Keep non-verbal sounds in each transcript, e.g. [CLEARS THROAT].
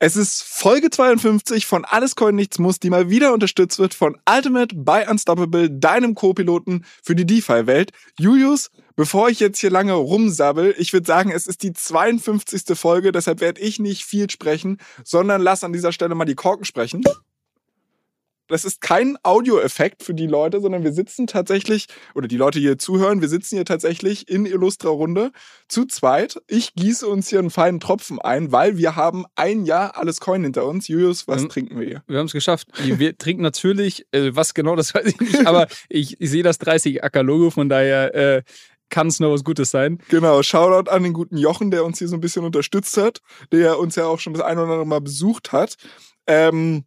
Es ist Folge 52 von Alles Coin Nichts Muss, die mal wieder unterstützt wird von Ultimate by Unstoppable, deinem Co-Piloten für die DeFi-Welt. Julius, bevor ich jetzt hier lange rumsabbel, ich würde sagen, es ist die 52. Folge, deshalb werde ich nicht viel sprechen, sondern lass an dieser Stelle mal die Korken sprechen das ist kein Audioeffekt für die Leute, sondern wir sitzen tatsächlich, oder die Leute, die hier zuhören, wir sitzen hier tatsächlich in Illustra Runde zu zweit. Ich gieße uns hier einen feinen Tropfen ein, weil wir haben ein Jahr alles Coin hinter uns. Julius, was wir, trinken wir hier? Wir haben es geschafft. Wir trinken natürlich, äh, was genau, das weiß ich nicht, aber [LAUGHS] ich, ich sehe das 30 Acker Logo, von daher äh, kann es nur was Gutes sein. Genau, Shoutout an den guten Jochen, der uns hier so ein bisschen unterstützt hat, der uns ja auch schon das ein oder andere Mal besucht hat. Ähm,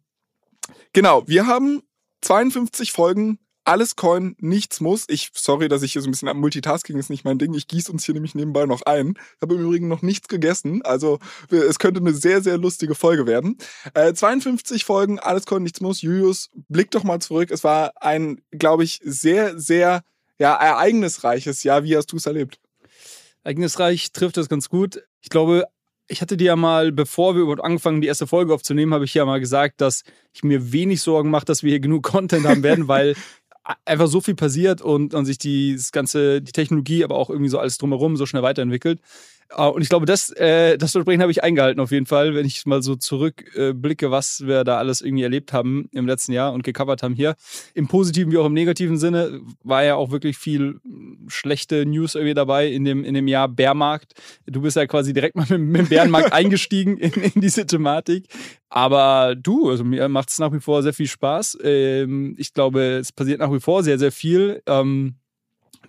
Genau, wir haben 52 Folgen alles Coin, nichts muss. Ich, sorry, dass ich hier so ein bisschen am Multitasking ist nicht mein Ding. Ich gieße uns hier nämlich nebenbei noch ein. Ich habe im Übrigen noch nichts gegessen. Also es könnte eine sehr, sehr lustige Folge werden. Äh, 52 Folgen, alles Coin, nichts muss. Julius, blick doch mal zurück. Es war ein, glaube ich, sehr, sehr ja, ereignisreiches Jahr. Wie hast du es erlebt? Ereignisreich trifft das ganz gut. Ich glaube, ich hatte dir ja mal, bevor wir überhaupt angefangen, die erste Folge aufzunehmen, habe ich ja mal gesagt, dass ich mir wenig Sorgen mache, dass wir hier genug [LAUGHS] Content haben werden, weil einfach so viel passiert und, und sich die, das ganze, die Technologie, aber auch irgendwie so alles drumherum so schnell weiterentwickelt. Ah, und ich glaube, das, äh, das Versprechen habe ich eingehalten auf jeden Fall, wenn ich mal so zurückblicke, äh, was wir da alles irgendwie erlebt haben im letzten Jahr und gecovert haben hier. Im positiven wie auch im negativen Sinne war ja auch wirklich viel schlechte News irgendwie dabei in dem, in dem Jahr Bärmarkt. Du bist ja quasi direkt mal mit, mit dem Bärenmarkt [LAUGHS] eingestiegen in, in diese Thematik. Aber du, also mir macht es nach wie vor sehr viel Spaß. Ähm, ich glaube, es passiert nach wie vor sehr, sehr viel. Ähm,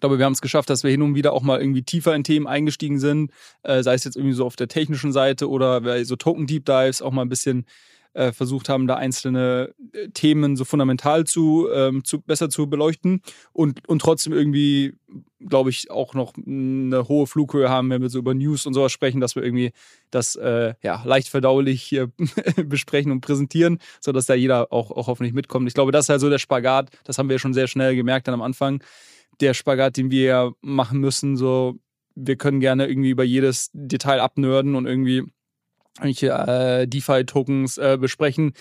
glaube, wir haben es geschafft, dass wir hin und wieder auch mal irgendwie tiefer in Themen eingestiegen sind, äh, sei es jetzt irgendwie so auf der technischen Seite oder so Token Deep Dives auch mal ein bisschen äh, versucht haben, da einzelne äh, Themen so fundamental zu, ähm, zu besser zu beleuchten und, und trotzdem irgendwie, glaube ich, auch noch eine hohe Flughöhe haben, wenn wir so über News und sowas sprechen, dass wir irgendwie das äh, ja, leicht verdaulich hier [LAUGHS] besprechen und präsentieren, sodass da jeder auch, auch hoffentlich mitkommt. Ich glaube, das ist halt so der Spagat, das haben wir schon sehr schnell gemerkt dann am Anfang der Spagat, den wir machen müssen. So, wir können gerne irgendwie über jedes Detail abnörden und irgendwie irgendwelche äh, DeFi-Tokens äh, besprechen.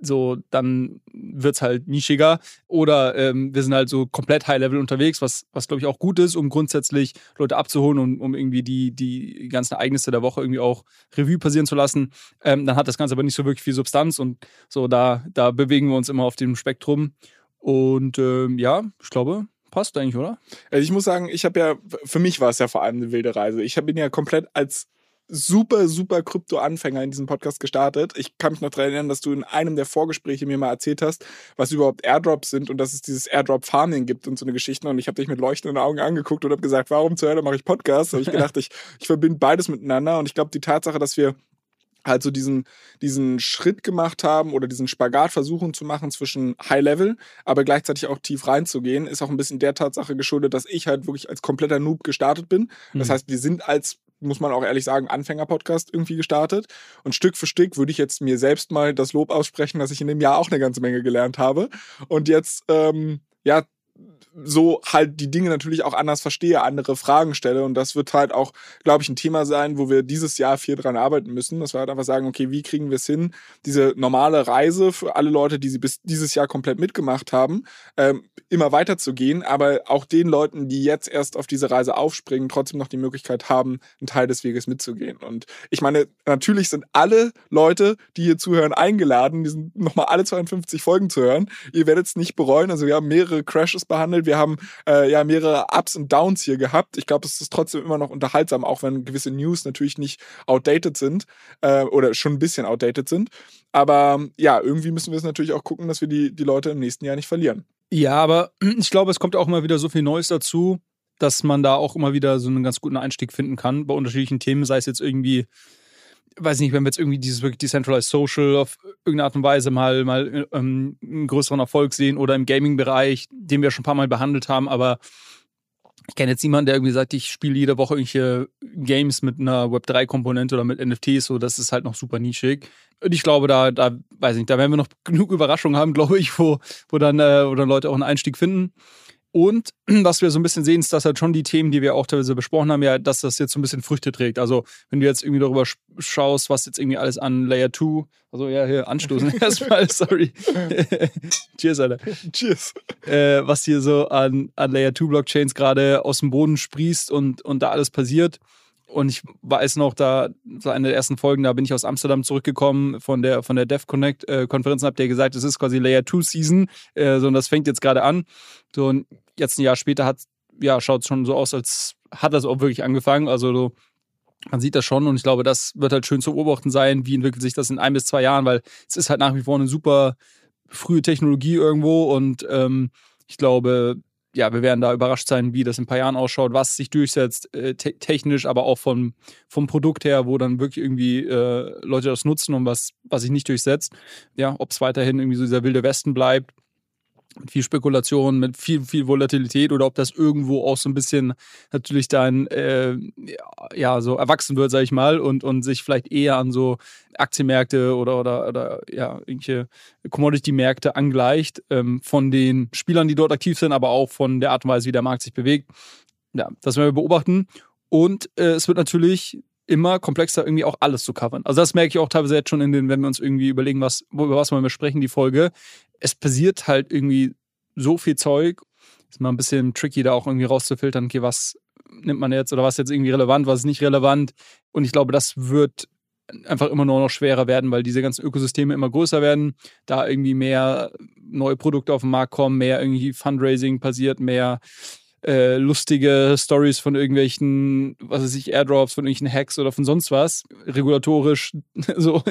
So, dann wird es halt nischiger. Oder ähm, wir sind halt so komplett High-Level unterwegs, was, was glaube ich auch gut ist, um grundsätzlich Leute abzuholen und um irgendwie die, die ganzen Ereignisse der Woche irgendwie auch Revue passieren zu lassen. Ähm, dann hat das Ganze aber nicht so wirklich viel Substanz und so, da, da bewegen wir uns immer auf dem Spektrum. Und ähm, ja, ich glaube, passt eigentlich, oder? Also ich muss sagen, ich habe ja, für mich war es ja vor allem eine wilde Reise. Ich bin ja komplett als super, super Krypto-Anfänger in diesem Podcast gestartet. Ich kann mich noch daran erinnern, dass du in einem der Vorgespräche mir mal erzählt hast, was überhaupt Airdrops sind und dass es dieses Airdrop-Farming gibt und so eine Geschichte. Und ich habe dich mit leuchtenden Augen angeguckt und habe gesagt, warum zur Hölle mache ich Podcasts? Da habe ich [LAUGHS] gedacht, ich, ich verbinde beides miteinander. Und ich glaube, die Tatsache, dass wir halt so diesen, diesen Schritt gemacht haben oder diesen Spagat versuchen zu machen zwischen High Level, aber gleichzeitig auch tief reinzugehen, ist auch ein bisschen der Tatsache geschuldet, dass ich halt wirklich als kompletter Noob gestartet bin. Das mhm. heißt, wir sind als muss man auch ehrlich sagen, Anfänger-Podcast irgendwie gestartet. Und Stück für Stück würde ich jetzt mir selbst mal das Lob aussprechen, dass ich in dem Jahr auch eine ganze Menge gelernt habe. Und jetzt, ähm, ja, so halt die Dinge natürlich auch anders verstehe, andere Fragen stelle. Und das wird halt auch, glaube ich, ein Thema sein, wo wir dieses Jahr viel dran arbeiten müssen. Dass wir halt einfach sagen, okay, wie kriegen wir es hin, diese normale Reise für alle Leute, die sie bis dieses Jahr komplett mitgemacht haben, ähm, immer weiterzugehen, aber auch den Leuten, die jetzt erst auf diese Reise aufspringen, trotzdem noch die Möglichkeit haben, einen Teil des Weges mitzugehen. Und ich meine, natürlich sind alle Leute, die hier zuhören, eingeladen, diesen nochmal alle 52 Folgen zu hören. Ihr werdet es nicht bereuen. Also wir haben mehrere Crashes behandelt wir haben äh, ja mehrere Ups und Downs hier gehabt. Ich glaube, es ist trotzdem immer noch unterhaltsam, auch wenn gewisse News natürlich nicht outdated sind äh, oder schon ein bisschen outdated sind. Aber ja, irgendwie müssen wir es natürlich auch gucken, dass wir die, die Leute im nächsten Jahr nicht verlieren. Ja, aber [CLEARS THROAT] ich glaube, es kommt auch immer wieder so viel Neues dazu. dass man da auch immer wieder so einen ganz guten Einstieg finden kann bei unterschiedlichen Themen, sei es jetzt irgendwie weiß nicht, wenn wir jetzt irgendwie dieses wirklich Decentralized Social auf irgendeine Art und Weise mal, mal ähm, einen größeren Erfolg sehen oder im Gaming-Bereich, den wir schon ein paar Mal behandelt haben, aber ich kenne jetzt niemanden, der irgendwie sagt, ich spiele jede Woche irgendwelche Games mit einer Web3-Komponente oder mit NFTs, so das ist halt noch super nischig. Und ich glaube, da, da, weiß nicht, da werden wir noch genug Überraschungen haben, [LAUGHS] glaube ich, wo, wo dann, äh, wo dann Leute auch einen Einstieg finden. Und [CLEARS THROAT] was wir so ein bisschen sehen, ist, dass halt schon die Themen, die wir auch teilweise besprochen haben, ja, dass das jetzt so ein bisschen Früchte trägt. Also, wenn du jetzt irgendwie darüber schaust, was jetzt irgendwie alles an Layer 2, also ja, hier anstoßen [LAUGHS] erstmal, sorry. [LAUGHS] Cheers, Alter. Cheers. Äh, was hier so an, an Layer 2 Blockchains gerade aus dem Boden sprießt und, und da alles passiert. Und ich weiß noch, da, so eine der ersten Folgen, da bin ich aus Amsterdam zurückgekommen von der, von der Dev Connect äh, Konferenz und habt ihr gesagt, es ist quasi Layer 2 Season. Äh, so, und das fängt jetzt gerade an. So, und jetzt ein Jahr später hat, ja, schaut es schon so aus, als hat das auch wirklich angefangen. Also, so, man sieht das schon und ich glaube, das wird halt schön zu beobachten sein, wie entwickelt sich das in ein bis zwei Jahren, weil es ist halt nach wie vor eine super frühe Technologie irgendwo und ähm, ich glaube, ja, wir werden da überrascht sein, wie das in ein paar Jahren ausschaut, was sich durchsetzt, äh, te technisch, aber auch vom, vom Produkt her, wo dann wirklich irgendwie äh, Leute das nutzen und was, was sich nicht durchsetzt. Ja, ob es weiterhin irgendwie so dieser wilde Westen bleibt mit viel Spekulation, mit viel, viel Volatilität oder ob das irgendwo auch so ein bisschen natürlich dann äh, ja so erwachsen wird, sag ich mal, und, und sich vielleicht eher an so Aktienmärkte oder, oder, oder ja, irgendwelche Commodity-Märkte angleicht, ähm, von den Spielern, die dort aktiv sind, aber auch von der Art und Weise, wie der Markt sich bewegt. Ja, das werden wir beobachten. Und äh, es wird natürlich immer komplexer, irgendwie auch alles zu covern. Also das merke ich auch teilweise jetzt schon in den, wenn wir uns irgendwie überlegen, was, über was wollen wir sprechen, die Folge. Es passiert halt irgendwie so viel Zeug. Ist mal ein bisschen tricky, da auch irgendwie rauszufiltern, okay, was nimmt man jetzt oder was ist jetzt irgendwie relevant, was ist nicht relevant. Und ich glaube, das wird einfach immer nur noch schwerer werden, weil diese ganzen Ökosysteme immer größer werden, da irgendwie mehr neue Produkte auf den Markt kommen, mehr irgendwie Fundraising passiert, mehr äh, lustige Stories von irgendwelchen, was weiß ich, Airdrops, von irgendwelchen Hacks oder von sonst was. Regulatorisch, [LAUGHS] so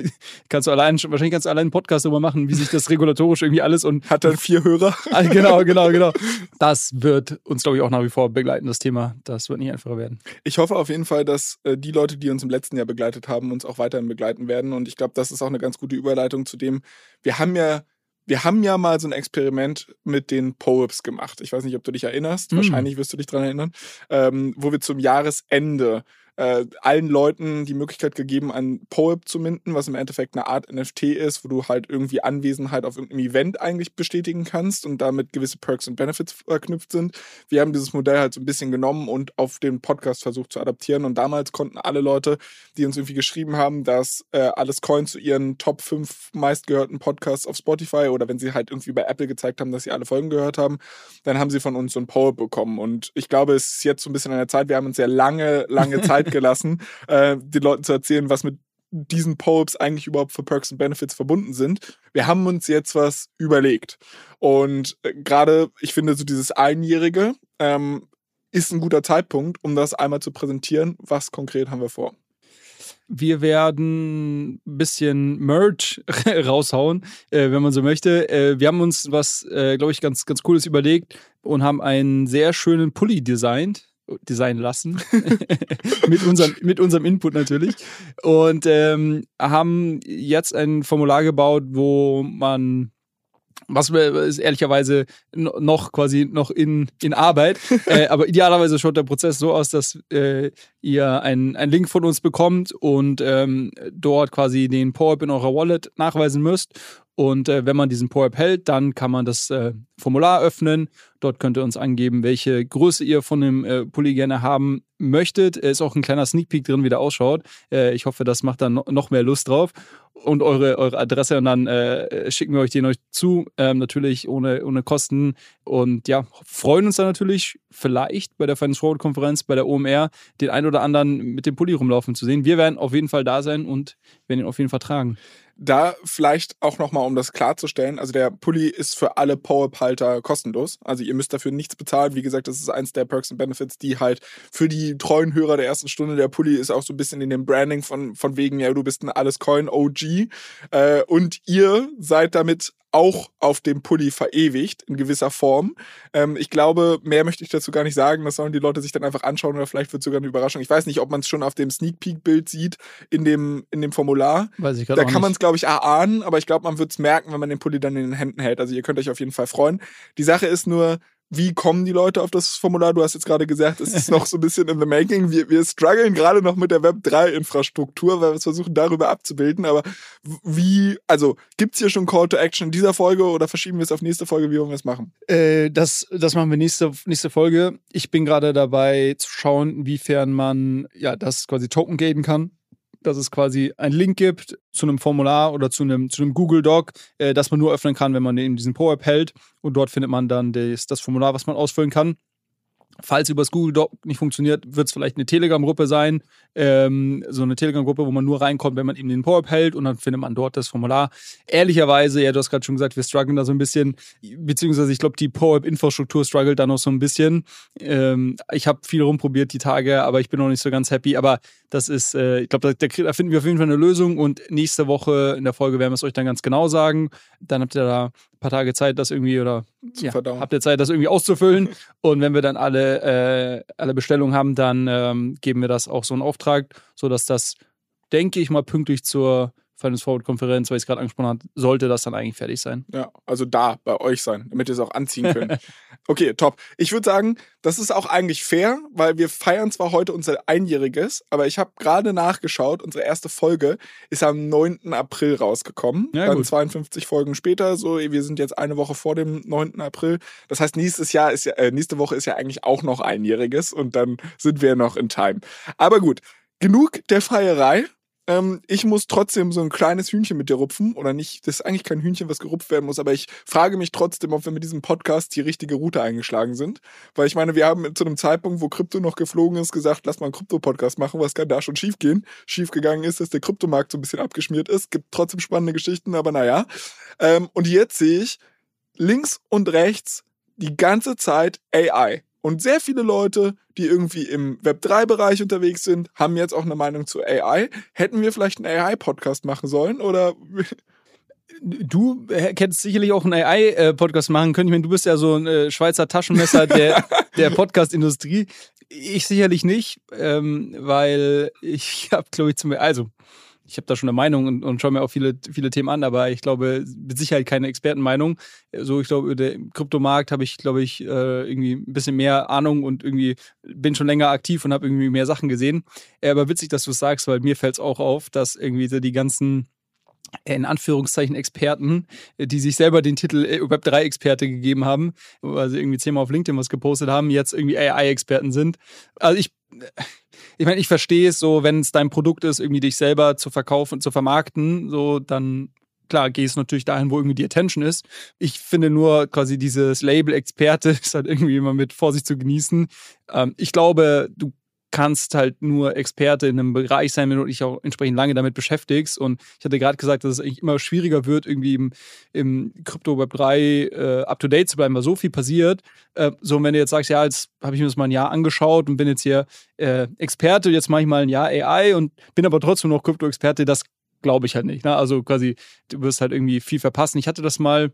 kannst du allein, wahrscheinlich kannst du allein einen Podcast darüber machen, wie sich das regulatorisch irgendwie alles und. Hat dann vier Hörer. Ah, genau, genau, genau. [LAUGHS] Das wird uns, glaube ich, auch nach wie vor begleiten, das Thema. Das wird nicht einfacher werden. Ich hoffe auf jeden Fall, dass äh, die Leute, die uns im letzten Jahr begleitet haben, uns auch weiterhin begleiten werden. Und ich glaube, das ist auch eine ganz gute Überleitung zu dem, wir haben ja wir haben ja mal so ein Experiment mit den Poeps gemacht. Ich weiß nicht, ob du dich erinnerst. Mhm. Wahrscheinlich wirst du dich daran erinnern. Ähm, wo wir zum Jahresende äh, allen Leuten die Möglichkeit gegeben, ein Poep zu minden, was im Endeffekt eine Art NFT ist, wo du halt irgendwie Anwesenheit auf irgendeinem Event eigentlich bestätigen kannst und damit gewisse Perks und Benefits verknüpft sind. Wir haben dieses Modell halt so ein bisschen genommen und auf den Podcast versucht zu adaptieren. Und damals konnten alle Leute, die uns irgendwie geschrieben haben, dass äh, alles Coins zu ihren Top 5 meistgehörten Podcasts auf Spotify oder wenn sie halt irgendwie bei Apple gezeigt haben, dass sie alle Folgen gehört haben, dann haben sie von uns so ein Poep bekommen. Und ich glaube, es ist jetzt so ein bisschen an der Zeit, wir haben uns sehr lange, lange Zeit [LAUGHS] Zeit gelassen, äh, den Leuten zu erzählen, was mit diesen Popes eigentlich überhaupt für Perks und Benefits verbunden sind. Wir haben uns jetzt was überlegt. Und äh, gerade, ich finde, so dieses Einjährige ähm, ist ein guter Zeitpunkt, um das einmal zu präsentieren. Was konkret haben wir vor? Wir werden ein bisschen Merch [LAUGHS] raushauen, äh, wenn man so möchte. Äh, wir haben uns was, äh, glaube ich, ganz, ganz Cooles überlegt und haben einen sehr schönen Pulli designt designen lassen. [LAUGHS] [LAUGHS] mit, unserem, mit unserem Input natürlich. Und ähm, haben jetzt ein Formular gebaut, wo man was ist ehrlicherweise noch quasi noch in, in Arbeit. [LAUGHS] äh, aber idealerweise schaut der Prozess so aus, dass äh, ihr einen, einen Link von uns bekommt und ähm, dort quasi den PowerApp in eurer Wallet nachweisen müsst. Und äh, wenn man diesen PowerApp hält, dann kann man das äh, Formular öffnen. Dort könnt ihr uns angeben, welche Größe ihr von dem äh, Pulli gerne haben möchtet. Es ist auch ein kleiner Sneak Peek drin, wie der ausschaut. Äh, ich hoffe, das macht dann noch mehr Lust drauf. Und eure, eure Adresse und dann äh, schicken wir euch den euch zu. Ähm, natürlich ohne, ohne Kosten. Und ja, freuen uns dann natürlich vielleicht bei der Finance Forward Konferenz, bei der OMR, den ein oder anderen mit dem Pulli rumlaufen zu sehen. Wir werden auf jeden Fall da sein und werden ihn auf jeden Fall tragen. Da vielleicht auch nochmal, um das klarzustellen, also der Pulli ist für alle Power-Halter kostenlos. Also ihr müsst dafür nichts bezahlen. Wie gesagt, das ist eins der Perks und Benefits, die halt für die treuen Hörer der ersten Stunde, der Pulli ist auch so ein bisschen in dem Branding von, von wegen, ja, du bist ein Alles-Coin-OG OG. Äh, und ihr seid damit auch auf dem Pulli verewigt in gewisser Form. Ähm, ich glaube, mehr möchte ich dazu gar nicht sagen. Das sollen die Leute sich dann einfach anschauen oder vielleicht wird sogar eine Überraschung. Ich weiß nicht, ob man es schon auf dem Sneak Peek Bild sieht in dem in dem Formular. Weiß ich Da kann man es glaube ich erahnen, aber ich glaube, man wird es merken, wenn man den Pulli dann in den Händen hält. Also ihr könnt euch auf jeden Fall freuen. Die Sache ist nur, wie kommen die Leute auf das Formular? Du hast jetzt gerade gesagt, es ist noch so ein bisschen in the making. Wir, wir strugglen gerade noch mit der Web3-Infrastruktur, weil wir es versuchen, darüber abzubilden. Aber wie, also gibt's hier schon Call to Action in dieser Folge oder verschieben wir es auf nächste Folge? Wie wollen wir es machen? Äh, das, das machen wir nächste, nächste Folge. Ich bin gerade dabei zu schauen, inwiefern man ja das quasi token gaten kann dass es quasi einen Link gibt zu einem Formular oder zu einem, zu einem Google Doc, äh, das man nur öffnen kann, wenn man in diesen PowerApp hält. Und dort findet man dann das, das Formular, was man ausfüllen kann. Falls übers Google Doc nicht funktioniert, wird es vielleicht eine Telegram-Gruppe sein. Ähm, so eine Telegram-Gruppe, wo man nur reinkommt, wenn man eben den Power-Up hält und dann findet man dort das Formular. Ehrlicherweise, ja, du hast gerade schon gesagt, wir strugglen da so ein bisschen, beziehungsweise ich glaube, die Power-Up-Infrastruktur struggelt da noch so ein bisschen. Ähm, ich habe viel rumprobiert die Tage, aber ich bin noch nicht so ganz happy. Aber das ist, äh, ich glaube, da, da, finden wir auf jeden Fall eine Lösung und nächste Woche in der Folge werden wir es euch dann ganz genau sagen. Dann habt ihr da ein paar Tage Zeit, das irgendwie oder ja, habt ihr Zeit, das irgendwie auszufüllen. und wenn wir dann alle, äh, alle Bestellungen haben, dann ähm, geben wir das auch so einen Auftrag, sodass das, denke ich mal, pünktlich zur Finance Forward Konferenz, weil ich es gerade angesprochen habe, sollte das dann eigentlich fertig sein. Ja, also da bei euch sein, damit ihr es auch anziehen könnt. [LAUGHS] okay, top. Ich würde sagen, das ist auch eigentlich fair, weil wir feiern zwar heute unser Einjähriges, aber ich habe gerade nachgeschaut, unsere erste Folge ist am 9. April rausgekommen. Ja, dann gut. 52 Folgen später, so wir sind jetzt eine Woche vor dem 9. April. Das heißt, nächstes Jahr ist ja, äh, nächste Woche ist ja eigentlich auch noch Einjähriges und dann sind wir noch in Time. Aber gut, genug der Feierei. Ähm, ich muss trotzdem so ein kleines Hühnchen mit dir rupfen. Oder nicht, das ist eigentlich kein Hühnchen, was gerupft werden muss, aber ich frage mich trotzdem, ob wir mit diesem Podcast die richtige Route eingeschlagen sind. Weil ich meine, wir haben zu einem Zeitpunkt, wo Krypto noch geflogen ist, gesagt, lass mal einen Krypto-Podcast machen. Was kann da schon schief gehen? Schief gegangen ist, dass der Kryptomarkt so ein bisschen abgeschmiert ist. Gibt trotzdem spannende Geschichten, aber naja. Ähm, und jetzt sehe ich links und rechts die ganze Zeit AI. Und sehr viele Leute, die irgendwie im Web3-Bereich unterwegs sind, haben jetzt auch eine Meinung zu AI. Hätten wir vielleicht einen AI-Podcast machen sollen oder [LAUGHS] Du hättest sicherlich auch einen AI-Podcast machen können. Ich meine, du bist ja so ein äh, Schweizer Taschenmesser der, [LAUGHS] der Podcast-Industrie. Ich sicherlich nicht, ähm, weil ich [LAUGHS] habe, glaube ich, zum also ich habe da schon eine Meinung und, und schaue mir auch viele, viele Themen an, aber ich glaube, mit Sicherheit keine Expertenmeinung. So, ich glaube, über den Kryptomarkt habe ich, glaube ich, äh, irgendwie ein bisschen mehr Ahnung und irgendwie bin schon länger aktiv und habe irgendwie mehr Sachen gesehen. Äh, aber witzig, dass du es sagst, weil mir fällt es auch auf, dass irgendwie so die ganzen in Anführungszeichen Experten, die sich selber den Titel äh, Web3-Experte gegeben haben, weil sie irgendwie zehnmal auf LinkedIn was gepostet haben, jetzt irgendwie AI-Experten sind. Also ich, ich meine, ich verstehe es so, wenn es dein Produkt ist, irgendwie dich selber zu verkaufen, zu vermarkten, so dann klar, gehst natürlich dahin, wo irgendwie die Attention ist. Ich finde nur quasi dieses Label Experte [LAUGHS] ist halt irgendwie immer mit Vorsicht zu genießen. Ähm, ich glaube, du kannst halt nur Experte in einem Bereich sein, wenn du dich auch entsprechend lange damit beschäftigst. Und ich hatte gerade gesagt, dass es eigentlich immer schwieriger wird, irgendwie im, im Crypto Web 3 äh, up to date zu bleiben, weil so viel passiert. Äh, so, wenn du jetzt sagst, ja, jetzt habe ich mir das mal ein Jahr angeschaut und bin jetzt hier äh, Experte, jetzt mache ich mal ein Jahr AI und bin aber trotzdem noch Krypto-Experte, das glaube ich halt nicht. Ne? Also quasi, du wirst halt irgendwie viel verpassen. Ich hatte das mal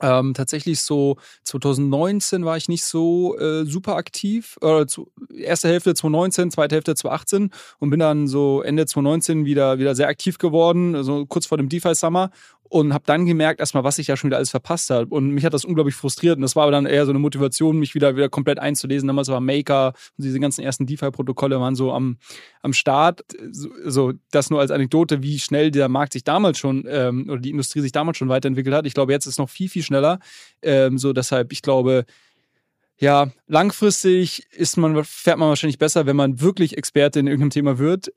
ähm, tatsächlich so 2019 war ich nicht so äh, super aktiv. Äh, zu, erste Hälfte 2019, zweite Hälfte 2018 und bin dann so Ende 2019 wieder, wieder sehr aktiv geworden, also kurz vor dem DeFi Summer und habe dann gemerkt, erstmal, was ich ja schon wieder alles verpasst habe. Und mich hat das unglaublich frustriert. Und das war aber dann eher so eine Motivation, mich wieder, wieder komplett einzulesen. Damals war Maker und diese ganzen ersten DeFi-Protokolle waren so am, am Start. So, so, das nur als Anekdote, wie schnell der Markt sich damals schon ähm, oder die Industrie sich damals schon weiterentwickelt hat. Ich glaube, jetzt ist es noch viel, viel schneller. Ähm, so, deshalb, ich glaube, ja, langfristig ist man, fährt man wahrscheinlich besser, wenn man wirklich Experte in irgendeinem Thema wird.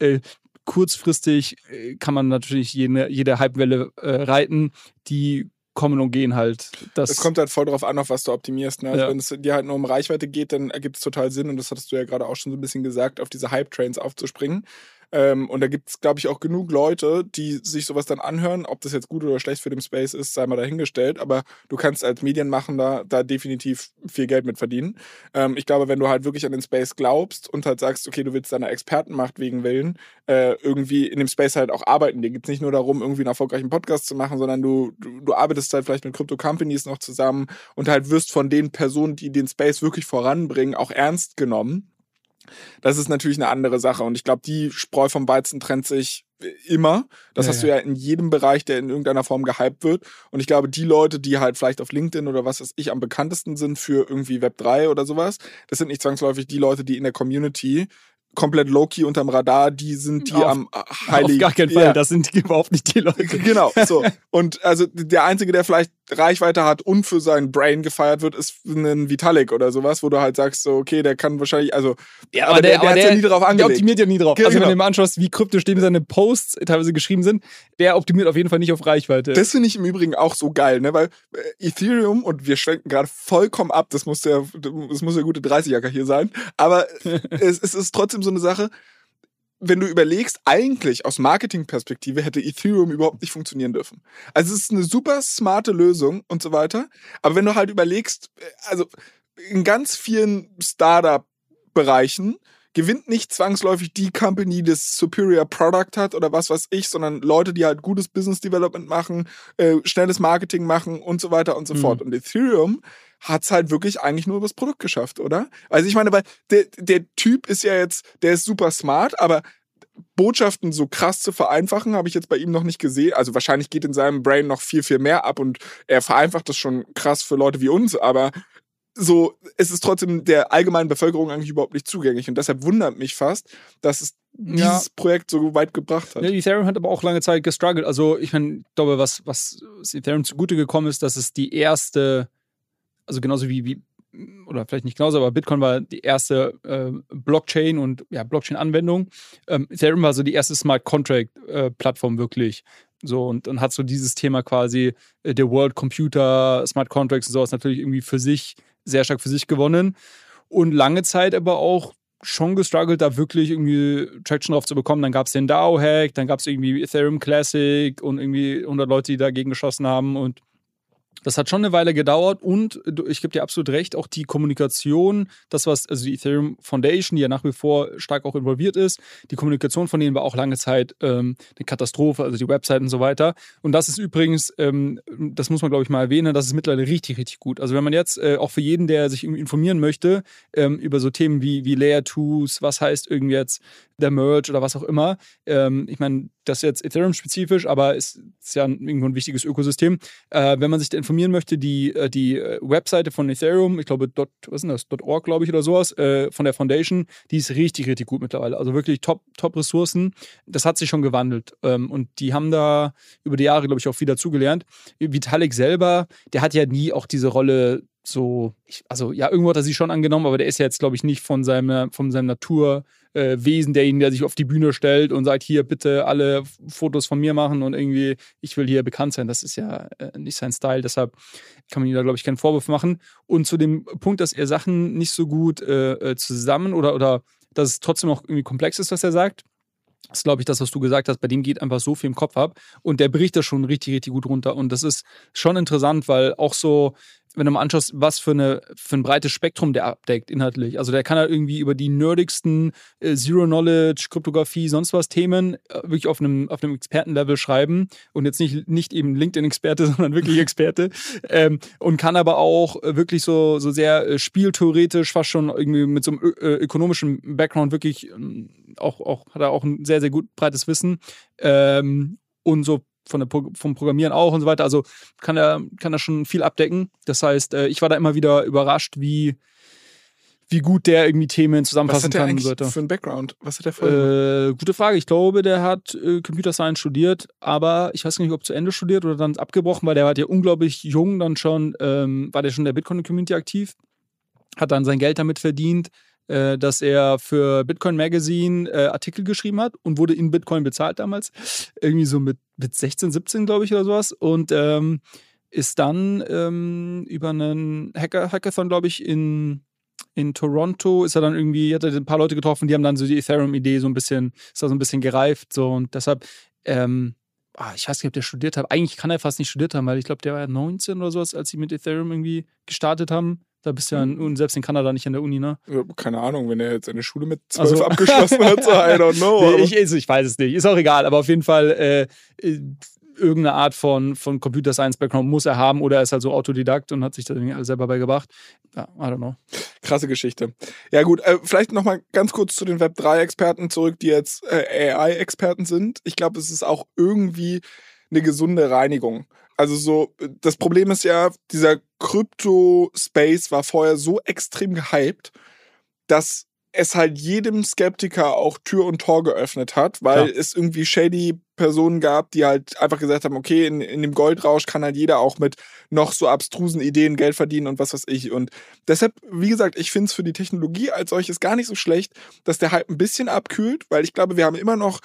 Kurzfristig äh, kann man natürlich jede, jede Hypewelle äh, reiten, die kommen und gehen halt. Das es kommt halt voll drauf an, auf was du optimierst. Ne? Also ja. Wenn es dir halt nur um Reichweite geht, dann ergibt es total Sinn, und das hattest du ja gerade auch schon so ein bisschen gesagt, auf diese Hype-Trains aufzuspringen. Ähm, und da gibt es, glaube ich, auch genug Leute, die sich sowas dann anhören. Ob das jetzt gut oder schlecht für den Space ist, sei mal dahingestellt. Aber du kannst als Medienmachender da definitiv viel Geld mit verdienen. Ähm, ich glaube, wenn du halt wirklich an den Space glaubst und halt sagst, okay, du willst deiner Expertenmacht wegen Willen äh, irgendwie in dem Space halt auch arbeiten. Dir geht es nicht nur darum, irgendwie einen erfolgreichen Podcast zu machen, sondern du, du, du arbeitest halt vielleicht mit Crypto-Companies noch zusammen und halt wirst von den Personen, die den Space wirklich voranbringen, auch ernst genommen. Das ist natürlich eine andere Sache. Und ich glaube, die Spreu vom Weizen trennt sich immer. Das ja, hast du ja in jedem Bereich, der in irgendeiner Form gehypt wird. Und ich glaube, die Leute, die halt vielleicht auf LinkedIn oder was weiß ich am bekanntesten sind für irgendwie Web 3 oder sowas, das sind nicht zwangsläufig die Leute, die in der Community komplett low-key unterm Radar, die sind die auf, am heiligen. Auf gar keinen Fall, ja. das sind die überhaupt nicht die Leute. [LAUGHS] Genau, so. [LAUGHS] Und also der Einzige, der vielleicht Reichweite hat und für sein Brain gefeiert wird, ist ein Vitalik oder sowas, wo du halt sagst, so, okay, der kann wahrscheinlich, also, ja, aber, aber der, der, der hat ja nie drauf angelegt. Der optimiert ja nie drauf. Genau. Also wenn du dir mal anschaust, wie kryptisch dem seine Posts teilweise geschrieben sind, der optimiert auf jeden Fall nicht auf Reichweite. Das finde ich im Übrigen auch so geil, ne, weil äh, Ethereum, und wir schwenken gerade vollkommen ab, das muss der, das muss der gute 30-Jacker hier sein, aber [LAUGHS] es, es ist trotzdem so eine Sache, wenn du überlegst, eigentlich aus Marketingperspektive hätte Ethereum überhaupt nicht funktionieren dürfen. Also es ist eine super smarte Lösung und so weiter. Aber wenn du halt überlegst, äh, also in ganz vielen Startup-Bereichen gewinnt nicht zwangsläufig die Company, die das Superior Product hat oder was weiß ich, sondern Leute, die halt gutes Business Development machen, äh, schnelles Marketing machen und so weiter und so mhm. fort. Und Ethereum hat's halt wirklich eigentlich nur übers Produkt geschafft, oder? Also ich meine, weil der, der Typ ist ja jetzt, der ist super smart, aber Botschaften so krass zu vereinfachen, habe ich jetzt bei ihm noch nicht gesehen. Also wahrscheinlich geht in seinem Brain noch viel, viel mehr ab und er vereinfacht das schon krass für Leute wie uns, aber so, es ist trotzdem der allgemeinen Bevölkerung eigentlich überhaupt nicht zugänglich. Und deshalb wundert mich fast, dass es dieses ja. Projekt so weit gebracht hat. Ja, Ethereum hat aber auch lange Zeit gestruggelt. Also ich meine, ich glaube, was, was Ethereum zugute gekommen ist, dass es die erste also genauso wie, wie oder vielleicht nicht genauso, aber Bitcoin war die erste äh, Blockchain und ja, Blockchain-Anwendung. Ähm, Ethereum war so die erste Smart Contract-Plattform äh, wirklich. So und, und hat so dieses Thema quasi äh, der World Computer, Smart Contracts und sowas natürlich irgendwie für sich, sehr stark für sich gewonnen. Und lange Zeit aber auch schon gestruggelt, da wirklich irgendwie Traction drauf zu bekommen. Dann gab es den DAO-Hack, dann gab es irgendwie Ethereum Classic und irgendwie 100 Leute, die dagegen geschossen haben und das hat schon eine Weile gedauert und ich gebe dir absolut recht, auch die Kommunikation, das was, also die Ethereum Foundation, die ja nach wie vor stark auch involviert ist, die Kommunikation von denen war auch lange Zeit ähm, eine Katastrophe, also die Website und so weiter. Und das ist übrigens, ähm, das muss man glaube ich mal erwähnen, das ist mittlerweile richtig, richtig gut. Also wenn man jetzt äh, auch für jeden, der sich informieren möchte, ähm, über so Themen wie, wie Layer 2s, was heißt irgendwie jetzt der Merge oder was auch immer, ähm, ich meine, das ist jetzt Ethereum-spezifisch, aber ist, ist ja irgendwo ein wichtiges Ökosystem. Äh, wenn man sich da informieren möchte, die, äh, die äh, Webseite von Ethereum, ich glaube, dot, was ist das, .org, glaube ich, oder sowas, äh, von der Foundation, die ist richtig, richtig gut mittlerweile. Also wirklich top, top Ressourcen. Das hat sich schon gewandelt. Ähm, und die haben da über die Jahre, glaube ich, auch viel dazugelernt. Vitalik selber, der hat ja nie auch diese Rolle so, ich, also ja, irgendwo hat er sie schon angenommen, aber der ist ja jetzt, glaube ich, nicht von seinem, von seinem Naturwesen, äh, derjenige, der sich auf die Bühne stellt und sagt, hier bitte alle Fotos von mir machen und irgendwie, ich will hier bekannt sein. Das ist ja äh, nicht sein Style, deshalb kann man ihm da, glaube ich, keinen Vorwurf machen. Und zu dem Punkt, dass er Sachen nicht so gut äh, äh zusammen oder, oder dass es trotzdem auch irgendwie komplex ist, was er sagt, das ist, glaube ich, das, was du gesagt hast. Bei dem geht einfach so viel im Kopf ab. Und der bricht das schon richtig, richtig gut runter. Und das ist schon interessant, weil auch so, wenn du mal anschaust, was für, eine, für ein breites Spektrum der abdeckt inhaltlich. Also der kann halt irgendwie über die nerdigsten äh, Zero-Knowledge, Kryptographie, sonst was Themen äh, wirklich auf einem, auf einem Expertenlevel schreiben und jetzt nicht, nicht eben LinkedIn-Experte, [LAUGHS] sondern wirklich [LAUGHS] Experte. ähm, und kann aber auch wirklich so, so sehr äh, spieltheoretisch, fast schon irgendwie mit so einem äh, ökonomischen Background wirklich ähm, auch, auch, hat er auch ein sehr, sehr gut breites Wissen. Ähm, und so von der, vom Programmieren auch und so weiter. Also kann er, kann er schon viel abdecken. Das heißt, äh, ich war da immer wieder überrascht, wie, wie gut der irgendwie Themen zusammenfassen kann. Was hat der für einen Background? Was hat der für äh, Gute Frage. Ich glaube, der hat äh, Computer Science studiert, aber ich weiß nicht, ob zu Ende studiert oder dann abgebrochen, weil der war ja unglaublich jung dann schon, ähm, war der schon in der Bitcoin-Community aktiv, hat dann sein Geld damit verdient, äh, dass er für Bitcoin Magazine äh, Artikel geschrieben hat und wurde in Bitcoin bezahlt damals. Irgendwie so mit, mit 16, 17, glaube ich, oder sowas. Und ähm, ist dann ähm, über einen Hacker Hackathon, glaube ich, in in Toronto ist er dann irgendwie, hat er ein paar Leute getroffen, die haben dann so die Ethereum-Idee so ein bisschen, ist da so ein bisschen gereift. So und deshalb, ähm, ah, ich weiß nicht, ob der studiert hat. Eigentlich kann er fast nicht studiert haben, weil ich glaube, der war ja 19 oder sowas, als sie mit Ethereum irgendwie gestartet haben. Da bist du ja in, selbst in Kanada nicht in der Uni, ne? Keine Ahnung, wenn er jetzt eine Schule mit 12 also, abgeschlossen hat, so I don't know. [LAUGHS] ich, ich, weiß es nicht, ist auch egal, aber auf jeden Fall äh, äh irgendeine Art von, von Computer Science Background muss er haben oder er ist halt so Autodidakt und hat sich das selber beigebracht. Ja, I don't know. Krasse Geschichte. Ja, gut, äh, vielleicht nochmal ganz kurz zu den Web3-Experten zurück, die jetzt äh, AI-Experten sind. Ich glaube, es ist auch irgendwie eine gesunde Reinigung. Also so, das Problem ist ja, dieser Krypto-Space war vorher so extrem gehypt, dass es halt jedem Skeptiker auch Tür und Tor geöffnet hat, weil Klar. es irgendwie shady Personen gab, die halt einfach gesagt haben, okay, in, in dem Goldrausch kann halt jeder auch mit noch so abstrusen Ideen Geld verdienen und was weiß ich. Und deshalb, wie gesagt, ich finde es für die Technologie als solches gar nicht so schlecht, dass der Hype ein bisschen abkühlt, weil ich glaube, wir haben immer noch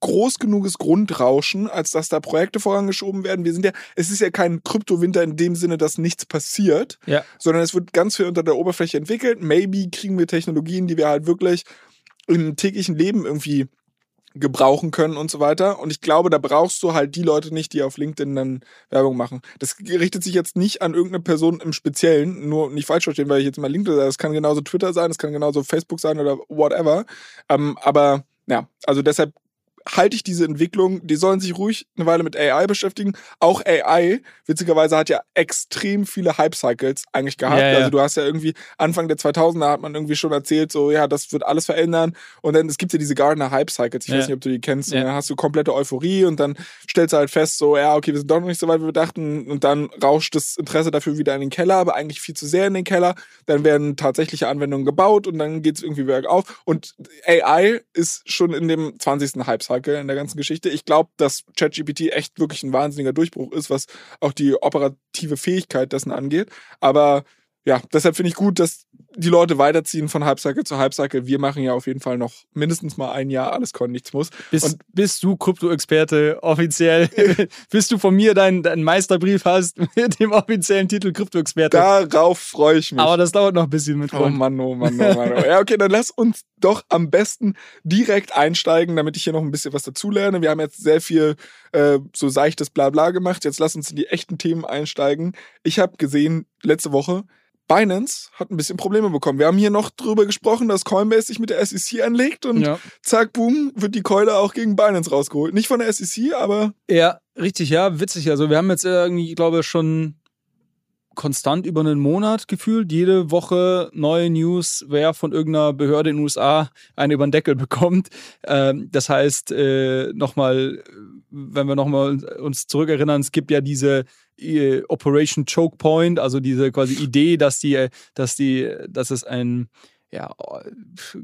groß genuges Grundrauschen, als dass da Projekte vorangeschoben werden. Wir sind ja, es ist ja kein Kryptowinter in dem Sinne, dass nichts passiert, ja. sondern es wird ganz viel unter der Oberfläche entwickelt. Maybe kriegen wir Technologien, die wir halt wirklich im täglichen Leben irgendwie gebrauchen können und so weiter. Und ich glaube, da brauchst du halt die Leute nicht, die auf LinkedIn dann Werbung machen. Das richtet sich jetzt nicht an irgendeine Person im Speziellen, nur nicht falsch verstehen, weil ich jetzt mal LinkedIn sage. Das kann genauso Twitter sein, das kann genauso Facebook sein oder whatever. Ähm, aber ja, also deshalb halte ich diese Entwicklung, die sollen sich ruhig eine Weile mit AI beschäftigen. Auch AI, witzigerweise, hat ja extrem viele Hype-Cycles eigentlich gehabt. Ja, ja. Also du hast ja irgendwie, Anfang der 2000er hat man irgendwie schon erzählt, so, ja, das wird alles verändern. Und dann, es gibt ja diese Gardner Hype-Cycles, ich ja. weiß nicht, ob du die kennst. Und dann hast du komplette Euphorie und dann stellst du halt fest, so, ja, okay, wir sind doch noch nicht so weit, wie wir dachten. Und dann rauscht das Interesse dafür wieder in den Keller, aber eigentlich viel zu sehr in den Keller. Dann werden tatsächliche Anwendungen gebaut und dann geht es irgendwie bergauf. Und AI ist schon in dem 20. Hype-Cycle Cycle in der ganzen Geschichte. Ich glaube, dass ChatGPT echt wirklich ein wahnsinniger Durchbruch ist, was auch die operative Fähigkeit dessen angeht. Aber ja, deshalb finde ich gut, dass die Leute weiterziehen von Hypecycle zu Hypecycle. Wir machen ja auf jeden Fall noch mindestens mal ein Jahr alles kann, nichts muss. Bist, und bist du Krypto-Experte offiziell? [LAUGHS] bist du von mir deinen dein Meisterbrief hast mit dem offiziellen Titel Krypto-Experte? Darauf freue ich mich. Aber das dauert noch ein bisschen mit Freund. Oh Mann, oh Mann, oh Mann. Oh. ja, okay, dann lass uns doch am besten direkt einsteigen, damit ich hier noch ein bisschen was dazulerne. Wir haben jetzt sehr viel äh, so seichtes Blabla gemacht. Jetzt lass uns in die echten Themen einsteigen. Ich habe gesehen, letzte Woche, Binance hat ein bisschen Probleme bekommen. Wir haben hier noch drüber gesprochen, dass Coinbase sich mit der SEC anlegt und ja. zack, boom, wird die Keule auch gegen Binance rausgeholt. Nicht von der SEC, aber. Ja, richtig, ja, witzig. Also wir haben jetzt irgendwie, ich glaube, schon konstant über einen Monat gefühlt jede Woche neue News, wer von irgendeiner Behörde in den USA eine über den Deckel [LAUGHS] bekommt. Ähm, das heißt, äh, nochmal, wenn wir nochmal uns zurückerinnern, es gibt ja diese äh, Operation Choke Point, also diese quasi Idee, dass die, dass die, dass es ein ja,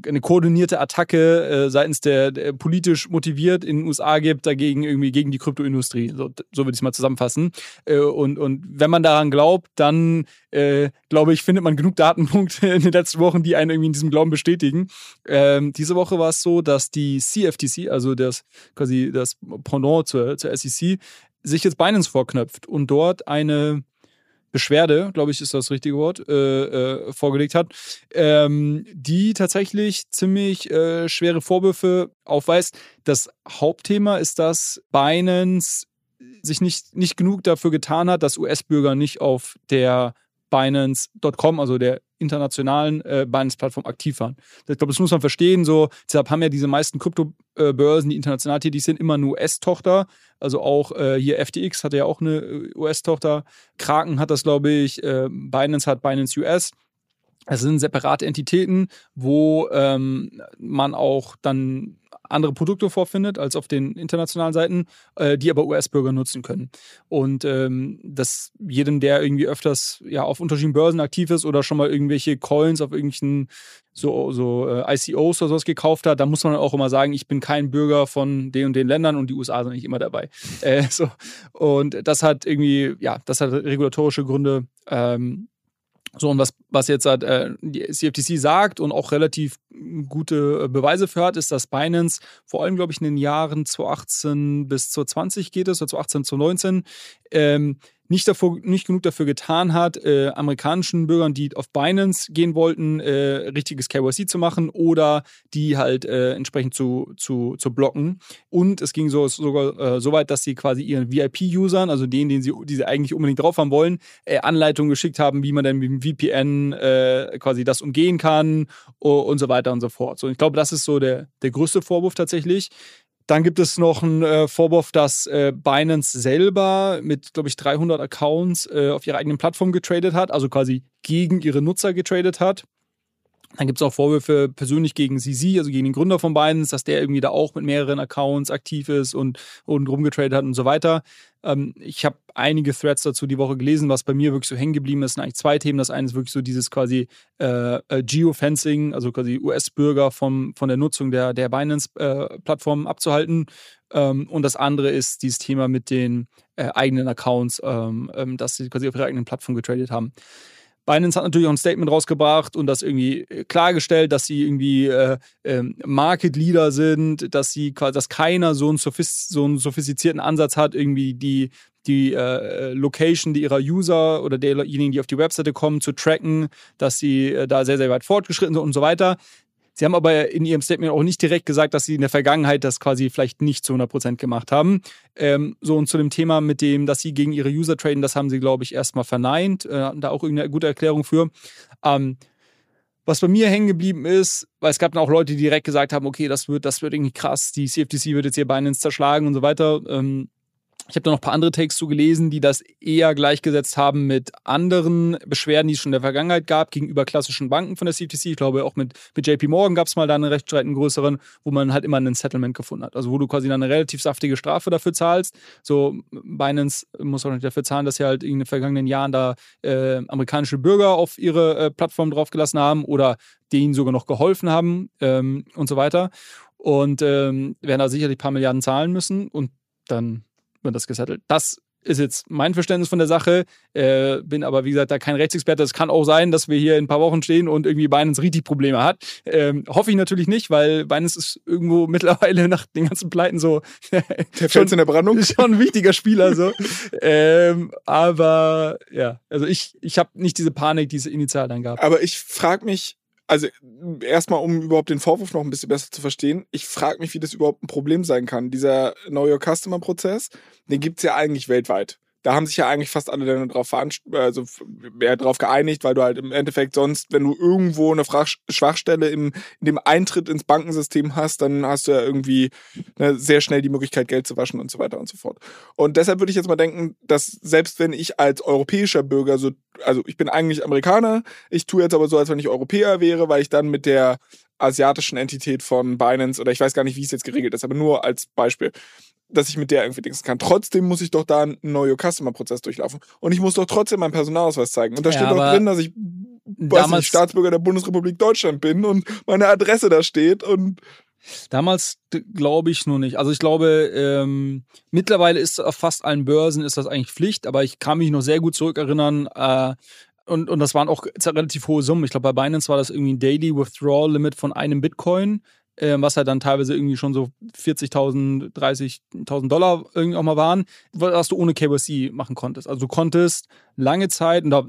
eine koordinierte Attacke äh, seitens der, der, politisch motiviert in den USA gibt, dagegen irgendwie gegen die Kryptoindustrie. So, so würde ich es mal zusammenfassen. Äh, und, und wenn man daran glaubt, dann äh, glaube ich, findet man genug Datenpunkte [LAUGHS] in den letzten Wochen, die einen irgendwie in diesem Glauben bestätigen. Ähm, diese Woche war es so, dass die CFTC, also das quasi das Pendant zur, zur SEC, sich jetzt Binance vorknöpft und dort eine Beschwerde, glaube ich, ist das richtige Wort, äh, äh, vorgelegt hat, ähm, die tatsächlich ziemlich äh, schwere Vorwürfe aufweist. Das Hauptthema ist, dass Binance sich nicht, nicht genug dafür getan hat, dass US-Bürger nicht auf der Binance.com, also der internationalen äh, Binance-Plattform aktiv waren. Ich glaube, das muss man verstehen. So, deshalb haben ja diese meisten Kryptobörsen, die international tätig sind, immer eine US-Tochter. Also auch äh, hier FTX hatte ja auch eine äh, US-Tochter. Kraken hat das, glaube ich. Äh, Binance hat Binance US. Es sind separate Entitäten, wo ähm, man auch dann andere Produkte vorfindet als auf den internationalen Seiten, äh, die aber US-Bürger nutzen können. Und ähm, dass jedem, der irgendwie öfters ja auf unterschiedlichen Börsen aktiv ist oder schon mal irgendwelche Coins auf irgendwelchen so, so äh, ICOs oder sowas gekauft hat, da muss man auch immer sagen, ich bin kein Bürger von den und den Ländern und die USA sind nicht immer dabei. [LAUGHS] Äh, so. Und das hat irgendwie, ja, das hat regulatorische Gründe. Ähm, so, und was, was jetzt halt, äh, die CFTC sagt und auch relativ gute Beweise für hat, ist, dass Binance vor allem, glaube ich, in den Jahren 2018 bis 2020 geht es, oder 2018 zu 2019, ähm, nicht, davor, nicht genug dafür getan hat, äh, amerikanischen Bürgern, die auf Binance gehen wollten, äh, richtiges KYC zu machen oder die halt äh, entsprechend zu, zu, zu blocken. Und es ging so, sogar äh, so weit, dass sie quasi ihren VIP-Usern, also denen, denen sie, die sie eigentlich unbedingt drauf haben wollen, äh, Anleitungen geschickt haben, wie man dann mit dem VPN äh, quasi das umgehen kann und so weiter und so fort. So, ich glaube, das ist so der, der größte Vorwurf tatsächlich. Dann gibt es noch einen äh, Vorwurf, dass äh, Binance selber mit, glaube ich, 300 Accounts äh, auf ihrer eigenen Plattform getradet hat, also quasi gegen ihre Nutzer getradet hat. Dann gibt es auch Vorwürfe persönlich gegen CZ, also gegen den Gründer von Binance, dass der irgendwie da auch mit mehreren Accounts aktiv ist und, und rumgetradet hat und so weiter. Ähm, ich habe einige Threads dazu die Woche gelesen, was bei mir wirklich so hängen geblieben ist, sind eigentlich zwei Themen. Das eine ist wirklich so dieses quasi äh, äh Geofencing, also quasi US-Bürger von der Nutzung der, der Binance-Plattform äh, abzuhalten. Ähm, und das andere ist dieses Thema mit den äh, eigenen Accounts, ähm, ähm dass sie quasi auf ihrer eigenen Plattform getradet haben. Binance hat natürlich auch ein Statement rausgebracht und das irgendwie äh, klargestellt, dass sie irgendwie äh, äh, Market Leader sind, dass sie dass keiner so einen, so einen sophistizierten Ansatz hat, irgendwie die die äh, Location ihrer User oder derjenigen, die auf die Webseite kommen, zu tracken, dass sie äh, da sehr, sehr weit fortgeschritten sind und so weiter. Sie haben aber in Ihrem Statement auch nicht direkt gesagt, dass Sie in der Vergangenheit das quasi vielleicht nicht zu 100 Prozent gemacht haben. Ähm, so und zu dem Thema mit dem, dass Sie gegen Ihre User traden, das haben Sie, glaube ich, erstmal verneint. Äh, hatten da auch irgendeine gute Erklärung für. Ähm, was bei mir hängen geblieben ist, weil es gab dann auch Leute, die direkt gesagt haben, okay, das wird, das wird irgendwie krass, die CFTC wird jetzt ihr Binance zerschlagen und so weiter. Ähm, ich habe da noch ein paar andere Takes zu gelesen, die das eher gleichgesetzt haben mit anderen Beschwerden, die es schon in der Vergangenheit gab, gegenüber klassischen Banken von der CFTC. Ich glaube, auch mit, mit JP Morgan gab es mal da einen Rechtsstreit, einen größeren, wo man halt immer einen Settlement gefunden hat. Also wo du quasi dann eine relativ saftige Strafe dafür zahlst. So, Binance muss auch nicht dafür zahlen, dass sie halt in den vergangenen Jahren da äh, amerikanische Bürger auf ihre äh, Plattform draufgelassen haben oder denen sogar noch geholfen haben ähm, und so weiter. Und ähm, werden da sicherlich ein paar Milliarden zahlen müssen und dann wird das gesettelt. Das ist jetzt mein Verständnis von der Sache. Äh, bin aber, wie gesagt, da kein Rechtsexperte. Es kann auch sein, dass wir hier in ein paar Wochen stehen und irgendwie Binance richtig Probleme hat. Ähm, hoffe ich natürlich nicht, weil Binance ist irgendwo [LAUGHS] mittlerweile nach den ganzen Pleiten so. [LAUGHS] der fällt in der Brandung. Ist [LAUGHS] schon ein wichtiger Spieler. So. ähm, aber ja, also ich, ich habe nicht diese Panik, die es initial dann gab. Aber ich frage mich, also erstmal, um überhaupt den Vorwurf noch ein bisschen besser zu verstehen, ich frage mich, wie das überhaupt ein Problem sein kann. Dieser Know Your Customer Prozess, den gibt es ja eigentlich weltweit da haben sich ja eigentlich fast alle Länder drauf, also, ja, drauf geeinigt, weil du halt im Endeffekt sonst, wenn du irgendwo eine Schwachstelle im, in dem Eintritt ins Bankensystem hast, dann hast du ja irgendwie ne, sehr schnell die Möglichkeit, Geld zu waschen und so weiter und so fort. Und deshalb würde ich jetzt mal denken, dass selbst wenn ich als europäischer Bürger so, also ich bin eigentlich Amerikaner, ich tue jetzt aber so, als wenn ich Europäer wäre, weil ich dann mit der asiatischen Entität von Binance oder ich weiß gar nicht, wie es jetzt geregelt ist, aber nur als Beispiel dass ich mit der irgendwie dingsen kann. Trotzdem muss ich doch da einen Know Customer Prozess durchlaufen. Und ich muss doch trotzdem meinen Personalausweis zeigen. Und da ja, steht doch drin, dass ich nicht, Staatsbürger der Bundesrepublik Deutschland bin und meine Adresse da steht und Damals glaube ich nur nicht. Also ich glaube, ähm, mittlerweile ist auf fast allen Börsen ist das eigentlich Pflicht, aber ich kann mich noch sehr gut zurückerinnern. Äh, und, und das waren auch relativ hohe Summen. Ich glaube, bei Binance war das irgendwie ein Daily Withdrawal Limit von einem Bitcoin äh, was halt dann teilweise irgendwie schon so 40.000, 30.000 Dollar irgendwie auch mal waren, was du ohne KYC machen konntest. Also du konntest lange Zeit, und da,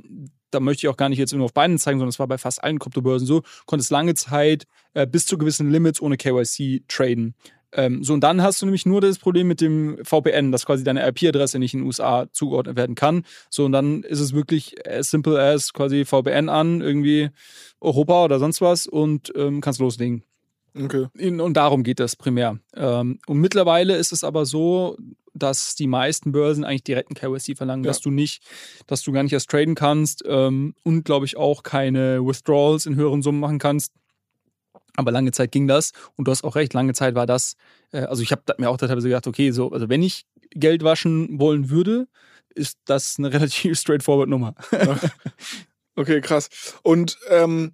da möchte ich auch gar nicht jetzt nur auf Beinen zeigen, sondern es war bei fast allen Kryptobörsen so, konntest lange Zeit äh, bis zu gewissen Limits ohne KYC traden. Ähm, so, und dann hast du nämlich nur das Problem mit dem VPN, dass quasi deine IP-Adresse nicht in den USA zugeordnet werden kann. So, und dann ist es wirklich as simple as quasi VPN an, irgendwie Europa oder sonst was und ähm, kannst loslegen. Okay. Und darum geht es primär. Ähm, und mittlerweile ist es aber so, dass die meisten Börsen eigentlich direkten KYC verlangen, ja. dass du nicht, dass du gar nicht erst traden kannst ähm, und glaube ich auch keine Withdrawals in höheren Summen machen kannst. Aber lange Zeit ging das und du hast auch recht, lange Zeit war das, äh, also ich habe mir auch teilweise gedacht, okay, so, also wenn ich Geld waschen wollen würde, ist das eine [LAUGHS] relativ straightforward Nummer. okay, krass. Und ähm,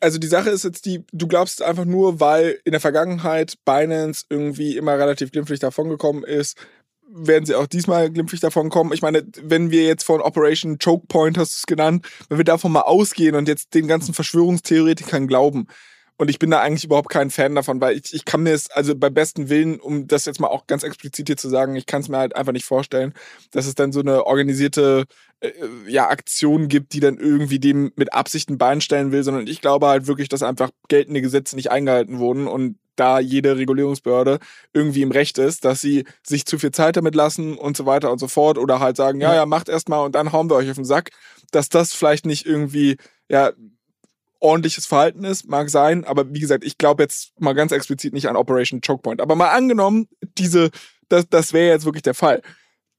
also die Sache ist jetzt die, du glaubst einfach nur, weil in der Vergangenheit Binance irgendwie immer relativ glimpflich davongekommen ist, werden sie auch diesmal glimpflich davon kommen. Ich meine, wenn wir jetzt von Operation Choke Point, hast du es genannt, wenn wir davon mal ausgehen und jetzt den ganzen Verschwörungstheoretikern glauben, Und ich bin da eigentlich überhaupt kein Fan davon, weil ich, ich kann mir es, also bei besten Willen, um das jetzt mal auch ganz explizit hier zu sagen, ich kann es mir halt einfach nicht vorstellen, dass es dann so eine organisierte äh, ja, Aktion gibt, die dann irgendwie dem mit Absicht ein Bein stellen will, sondern ich glaube halt wirklich, dass einfach geltende Gesetze nicht eingehalten wurden und da jede Regulierungsbehörde irgendwie im Recht ist, dass sie sich zu viel Zeit damit lassen und so weiter und so fort oder halt sagen, ja, ja, macht erst mal und dann hauen wir euch auf den Sack, dass das vielleicht nicht irgendwie, ja, ordentliches Verhalten ist, mag sein, aber wie gesagt, ich glaube jetzt mal ganz explizit nicht an Operation Chokepoint. Aber mal angenommen, diese, das, das wäre jetzt wirklich der Fall.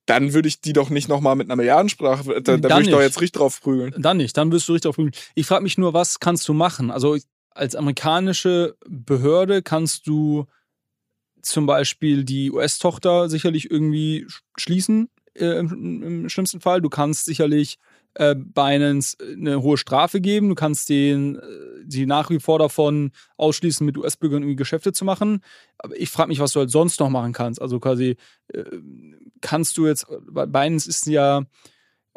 Dann würde ich die doch nicht nochmal mit einer Milliardensprache, da, da würde ich doch jetzt richtig drauf prügeln. Dann nicht, dann wirst du richtig drauf prügeln. Ich frage mich nur, was kannst du machen? Also als amerikanische Behörde kannst du zum Beispiel die US-Tochter sicherlich irgendwie schließen, äh, im, im, schlimmsten Fall. Du kannst sicherlich äh, Binance eine hohe Strafe geben. Du kannst den, äh, die nach wie vor davon ausschließen, mit US-Bürgern irgendwie Geschäfte zu machen. Aber ich frage mich, was du halt sonst noch machen kannst. Also quasi äh, kannst du jetzt, Binance ist ja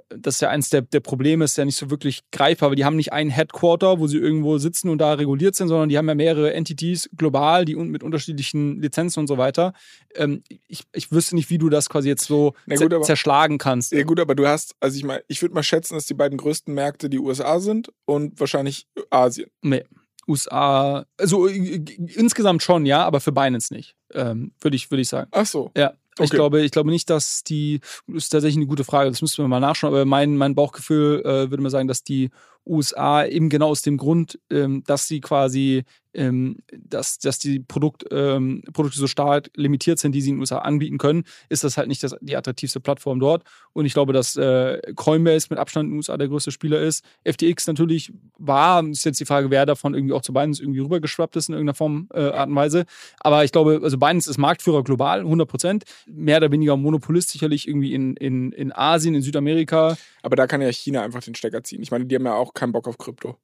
das ist ja eins der, der Probleme, ist ja nicht so wirklich greifbar, weil die haben nicht ein Headquarter, wo sie irgendwo sitzen und da reguliert sind, sondern die haben ja mehrere Entities global, die mit unterschiedlichen Lizenzen und so weiter. Ähm, ich, ich wüsste nicht, wie du das quasi jetzt so gut, aber, zerschlagen kannst. Ja gut, aber du hast, also ich meine, ich würde mal schätzen, dass die beiden größten Märkte die USA sind und wahrscheinlich Asien. Nee. USA, also insgesamt schon, ja, aber für Binance nicht, ähm, würde ich, würd ich sagen. Ach so. Ja. Okay. Ich, glaube, ich glaube nicht, dass die, das ist tatsächlich eine gute Frage, das müssten wir mal nachschauen, aber mein, mein Bauchgefühl äh, würde mir sagen, dass die USA eben genau aus dem Grund, ähm, dass sie quasi, ähm, dass, dass die Produkt, ähm, Produkte so stark limitiert sind, die sie in den USA anbieten können, ist das halt nicht das, die attraktivste Plattform dort. Und ich glaube, dass äh, Coinbase mit Abstand in den USA der größte Spieler ist. FTX natürlich war, ist jetzt die Frage, wer davon irgendwie auch zu Binance irgendwie rübergeschwappt ist in irgendeiner Form, äh, Art und Weise. Aber ich glaube, also Binance ist Marktführer global, 100 Prozent. Mehr oder weniger Monopolist sicherlich irgendwie in, in, in Asien, in Südamerika. Aber da kann ja China einfach den Stecker ziehen. Ich meine, die haben ja auch keinen Bock auf Krypto.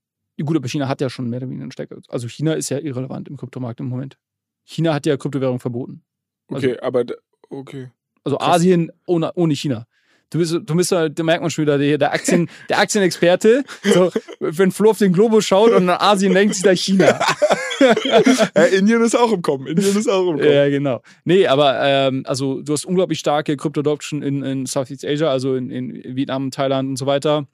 Gut, aber China hat ja schon mehr oder weniger einen Stecker. Also China ist ja irrelevant im Kryptomarkt im Moment. China hat ja Kryptowährung verboten. Also, okay, aber okay. Also Krass. Asien ohne, ohne China. Du bist, du bist da merkt man schon wieder, der, der, Aktien, [LAUGHS] der Aktienexperte. So, wenn Flo auf den Globus schaut und nach Asien denkt sich da China. ja, [LAUGHS] Indien ist auch im Kommen. Indien ist auch im Kommen. Ja, genau. Nee, aber ähm, also du hast unglaublich starke Krypto-Adoption in, in Southeast Asia, also in, in Vietnam, Thailand und so weiter.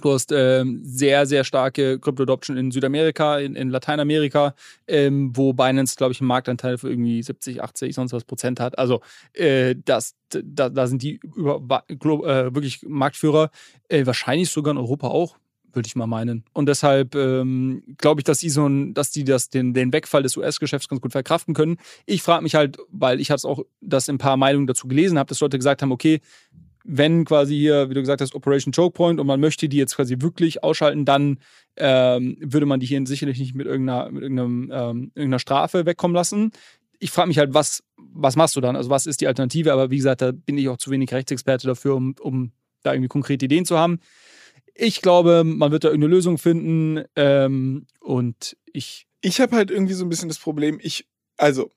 Du hast ähm, sehr, sehr starke Crypto-Adoption in Südamerika, in, in Lateinamerika, ähm, wo Binance, glaube ich, einen Marktanteil für irgendwie 70, 80, sonst was Prozent hat. Also äh, das, da, da sind die über, äh, wirklich Marktführer. Äh, wahrscheinlich sogar in Europa auch, würde ich mal meinen. Und deshalb ähm, glaube ich, dass die so ein, dass die das, den, den Wegfall des US-Geschäfts ganz gut verkraften können. Ich frage mich halt, weil ich habe auch das in ein paar Meinungen dazu gelesen habe, dass Leute gesagt haben, okay, wenn quasi hier, wie du gesagt hast, Operation Choke Point und man möchte die jetzt quasi wirklich ausschalten, dann ähm, würde man die hier sicherlich nicht mit irgendeiner, mit irgendeinem, ähm, irgendeiner Strafe wegkommen lassen. Ich frage mich halt, was, was machst du dann? Also was ist die Alternative? Aber wie gesagt, da bin ich auch zu wenig Rechtsexperte dafür, um, um da irgendwie konkrete Ideen zu haben. Ich glaube, man wird da irgendeine Lösung finden ähm, und ich. Ich habe halt irgendwie so ein bisschen das Problem, ich, also,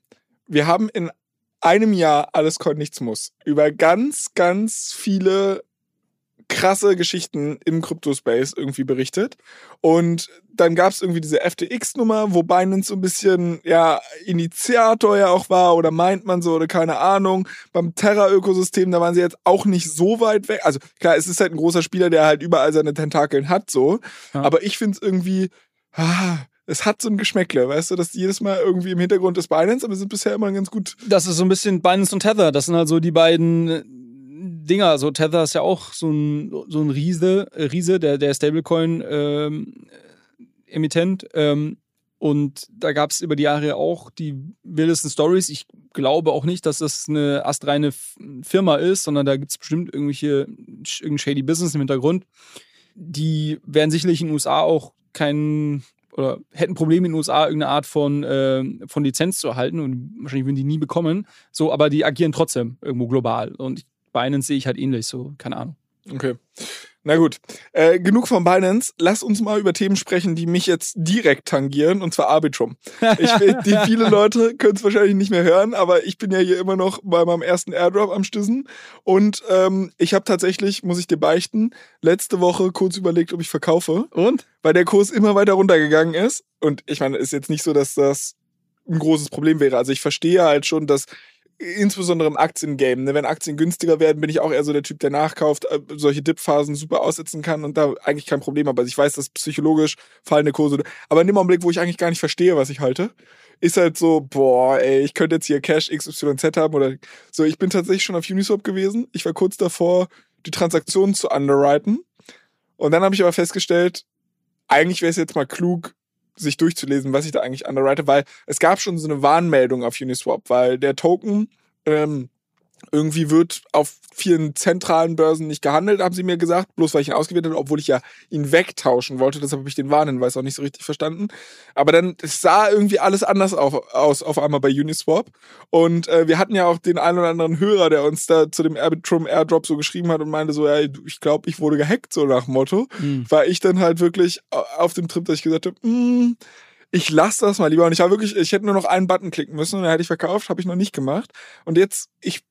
wir haben in einem Jahr Alles Coin Nichts Muss über ganz, ganz viele krasse Geschichten im Crypto-Space irgendwie berichtet. Und dann gab es irgendwie diese FTX-Nummer, wo Binance so ein bisschen, ja, Initiator ja auch war oder meint man so oder keine Ahnung. Beim Terra-Ökosystem, da waren sie jetzt auch nicht so weit weg. Also klar, es ist halt ein großer Spieler, der halt überall seine Tentakeln hat, so. Ja. Aber ich finde es irgendwie, ah, es hat so ein Geschmäckle, weißt du, dass jedes Mal irgendwie im Hintergrund ist Binance, aber sind bisher immer ganz gut. Das ist so ein bisschen Binance und Tether. Das sind halt so die beiden äh, Dinger. Also Tether ist ja auch so ein, so ein Riese, äh, Riese, der, der Stablecoin-Emittent. Ähm, ähm, und da gab es über die Jahre auch die wildesten Stories. Ich glaube auch nicht, dass das eine astreine Firma ist, sondern da gibt es bestimmt irgendwelche irgendein shady Business im Hintergrund. Die werden sicherlich in den USA auch keinen oder hätten Probleme in den USA irgendeine Art von, äh, von Lizenz zu erhalten und wahrscheinlich würden die nie bekommen. So, aber die agieren trotzdem irgendwo global. Und Binance sehe ich halt ähnlich, so, keine Ahnung. Okay. Na gut, äh, genug von Binance. Lass uns mal über Themen sprechen, die mich jetzt direkt tangieren, und zwar Arbitrum. Ich, die [LAUGHS] viele Leute können es wahrscheinlich nicht mehr hören, aber ich bin ja hier immer noch bei meinem ersten Airdrop am Stissen. Und ähm, ich habe tatsächlich, muss ich dir beichten, letzte Woche kurz überlegt, ob ich verkaufe. Und? Weil der Kurs immer weiter runtergegangen ist. Und ich meine, ist jetzt nicht so, dass das ein großes Problem wäre. Also ich verstehe halt schon, dass insbesondere im Aktiengame. Ne? Wenn Aktien günstiger werden, bin ich auch eher so der Typ, der nachkauft, äh, solche Dip-Phasen super aussetzen kann und da eigentlich kein Problem habe. Also ich weiß, dass psychologisch fallende Kurse. Aber in dem Augenblick, wo ich eigentlich gar nicht verstehe, was ich halte, ist halt so, boah, ey, ich könnte jetzt hier Cash XYZ haben oder so. Ich bin tatsächlich schon auf Uniswap gewesen. Ich war kurz davor, die Transaktionen zu underwriten. Und dann habe ich aber festgestellt, eigentlich wäre es jetzt mal klug, sich durchzulesen, was ich da eigentlich underwrite, weil es gab schon so eine Warnmeldung auf Uniswap, weil der Token ähm, irgendwie wird auf vielen zentralen Börsen nicht gehandelt, haben sie mir gesagt, bloß weil ich ihn ausgewählt habe, obwohl ich ja ihn wegtauschen wollte. Deshalb habe ich den Warnhinweis auch nicht so richtig verstanden. Aber dann sah irgendwie alles anders auf, aus auf einmal bei Uniswap. Und äh, wir hatten ja auch den einen oder anderen Hörer, der uns da zu dem Arbitrum Airdrop so geschrieben hat und meinte so, ja, ich glaube, ich wurde gehackt, so nach Motto. Mhm. War ich dann halt wirklich auf dem Trip, dass ich gesagt habe, mm, ich lasse das mal lieber. Und ich war wirklich, ich hätte nur noch einen Button klicken müssen und dann hätte ich verkauft, habe ich noch nicht gemacht. Und jetzt, ich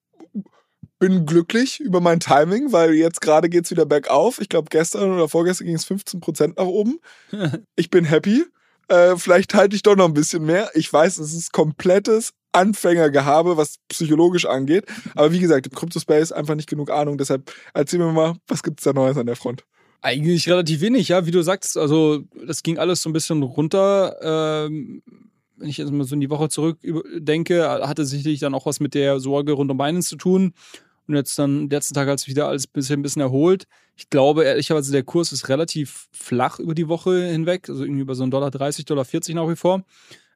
bin glücklich über mein Timing, weil jetzt gerade geht es wieder bergauf. Ich glaube, gestern oder vorgestern ging es 15% nach oben. [LAUGHS] Ich bin happy. Äh, vielleicht halte ich doch noch ein bisschen mehr. Ich weiß, es ist komplettes Anfängergehabe, was psychologisch angeht. Aber wie gesagt, im Crypto-Space einfach nicht genug Ahnung. Deshalb erzähl mir mal, was gibt es da Neues an der Front? Eigentlich relativ wenig, ja, wie du sagst. Also, das ging alles so ein bisschen runter. Ähm, wenn ich jetzt mal so in die Woche zurückdenke, hatte sicherlich dann auch was mit der Sorge rund um Binance zu tun. Und jetzt dann, letzten Tag hat es wieder alles ein bisschen, ein bisschen erholt. Ich glaube, ehrlicherweise, der Kurs ist relativ flach über die Woche hinweg. Also irgendwie über so einen Dollar 30, Dollar 40 nach wie vor.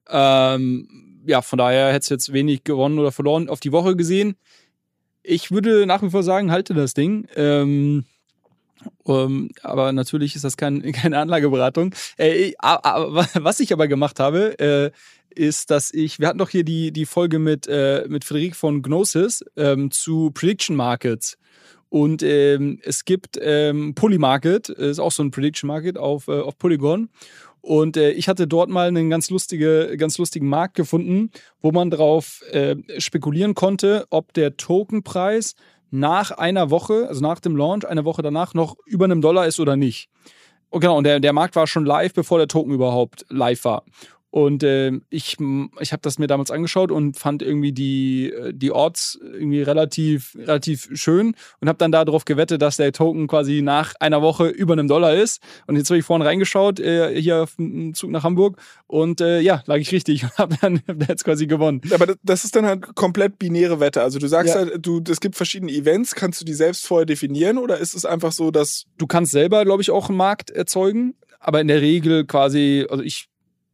Ähm, ja, von daher hätte es jetzt wenig gewonnen oder verloren auf die Woche gesehen. Ich würde nach wie vor sagen, halte das Ding. Ähm, um, ähm, aber natürlich ist das kein, [LAUGHS] keine Anlageberatung. Äh, aber, was ich aber gemacht habe, äh, ist, dass ich, wir hatten doch hier die, die Folge mit, äh, mit Frederik von Gnosis ähm, zu Prediction Markets. Und ähm, es gibt ähm, Polymarket, ist auch so ein Prediction Market auf, äh, auf Polygon. Und äh, ich hatte dort mal einen ganz, lustige, ganz lustigen Markt gefunden, wo man darauf äh, spekulieren konnte, ob der Tokenpreis nach einer Woche, also nach dem Launch, eine Woche danach noch über einem Dollar ist oder nicht. Und genau, und der, der Markt war schon live, bevor der Token überhaupt live war. Und äh, ich, ich habe das mir damals angeschaut und fand irgendwie die, äh, die Orts irgendwie relativ, relativ schön und habe dann darauf gewettet, dass der Token quasi nach einer Woche über einem Dollar ist. Und jetzt habe ich vorhin reingeschaut, äh, hier auf dem Zug nach Hamburg und äh, ja, lag ich richtig [LAUGHS] und habe dann hab jetzt quasi gewonnen. Aber das ist dann halt komplett binäre Wette. Also du sagst ja. halt, du, es gibt verschiedene Events, kannst du die selbst vorher definieren oder ist es einfach so, dass. Du kannst selber, glaube ich, auch einen Markt erzeugen aber in der Regel quasi, also ich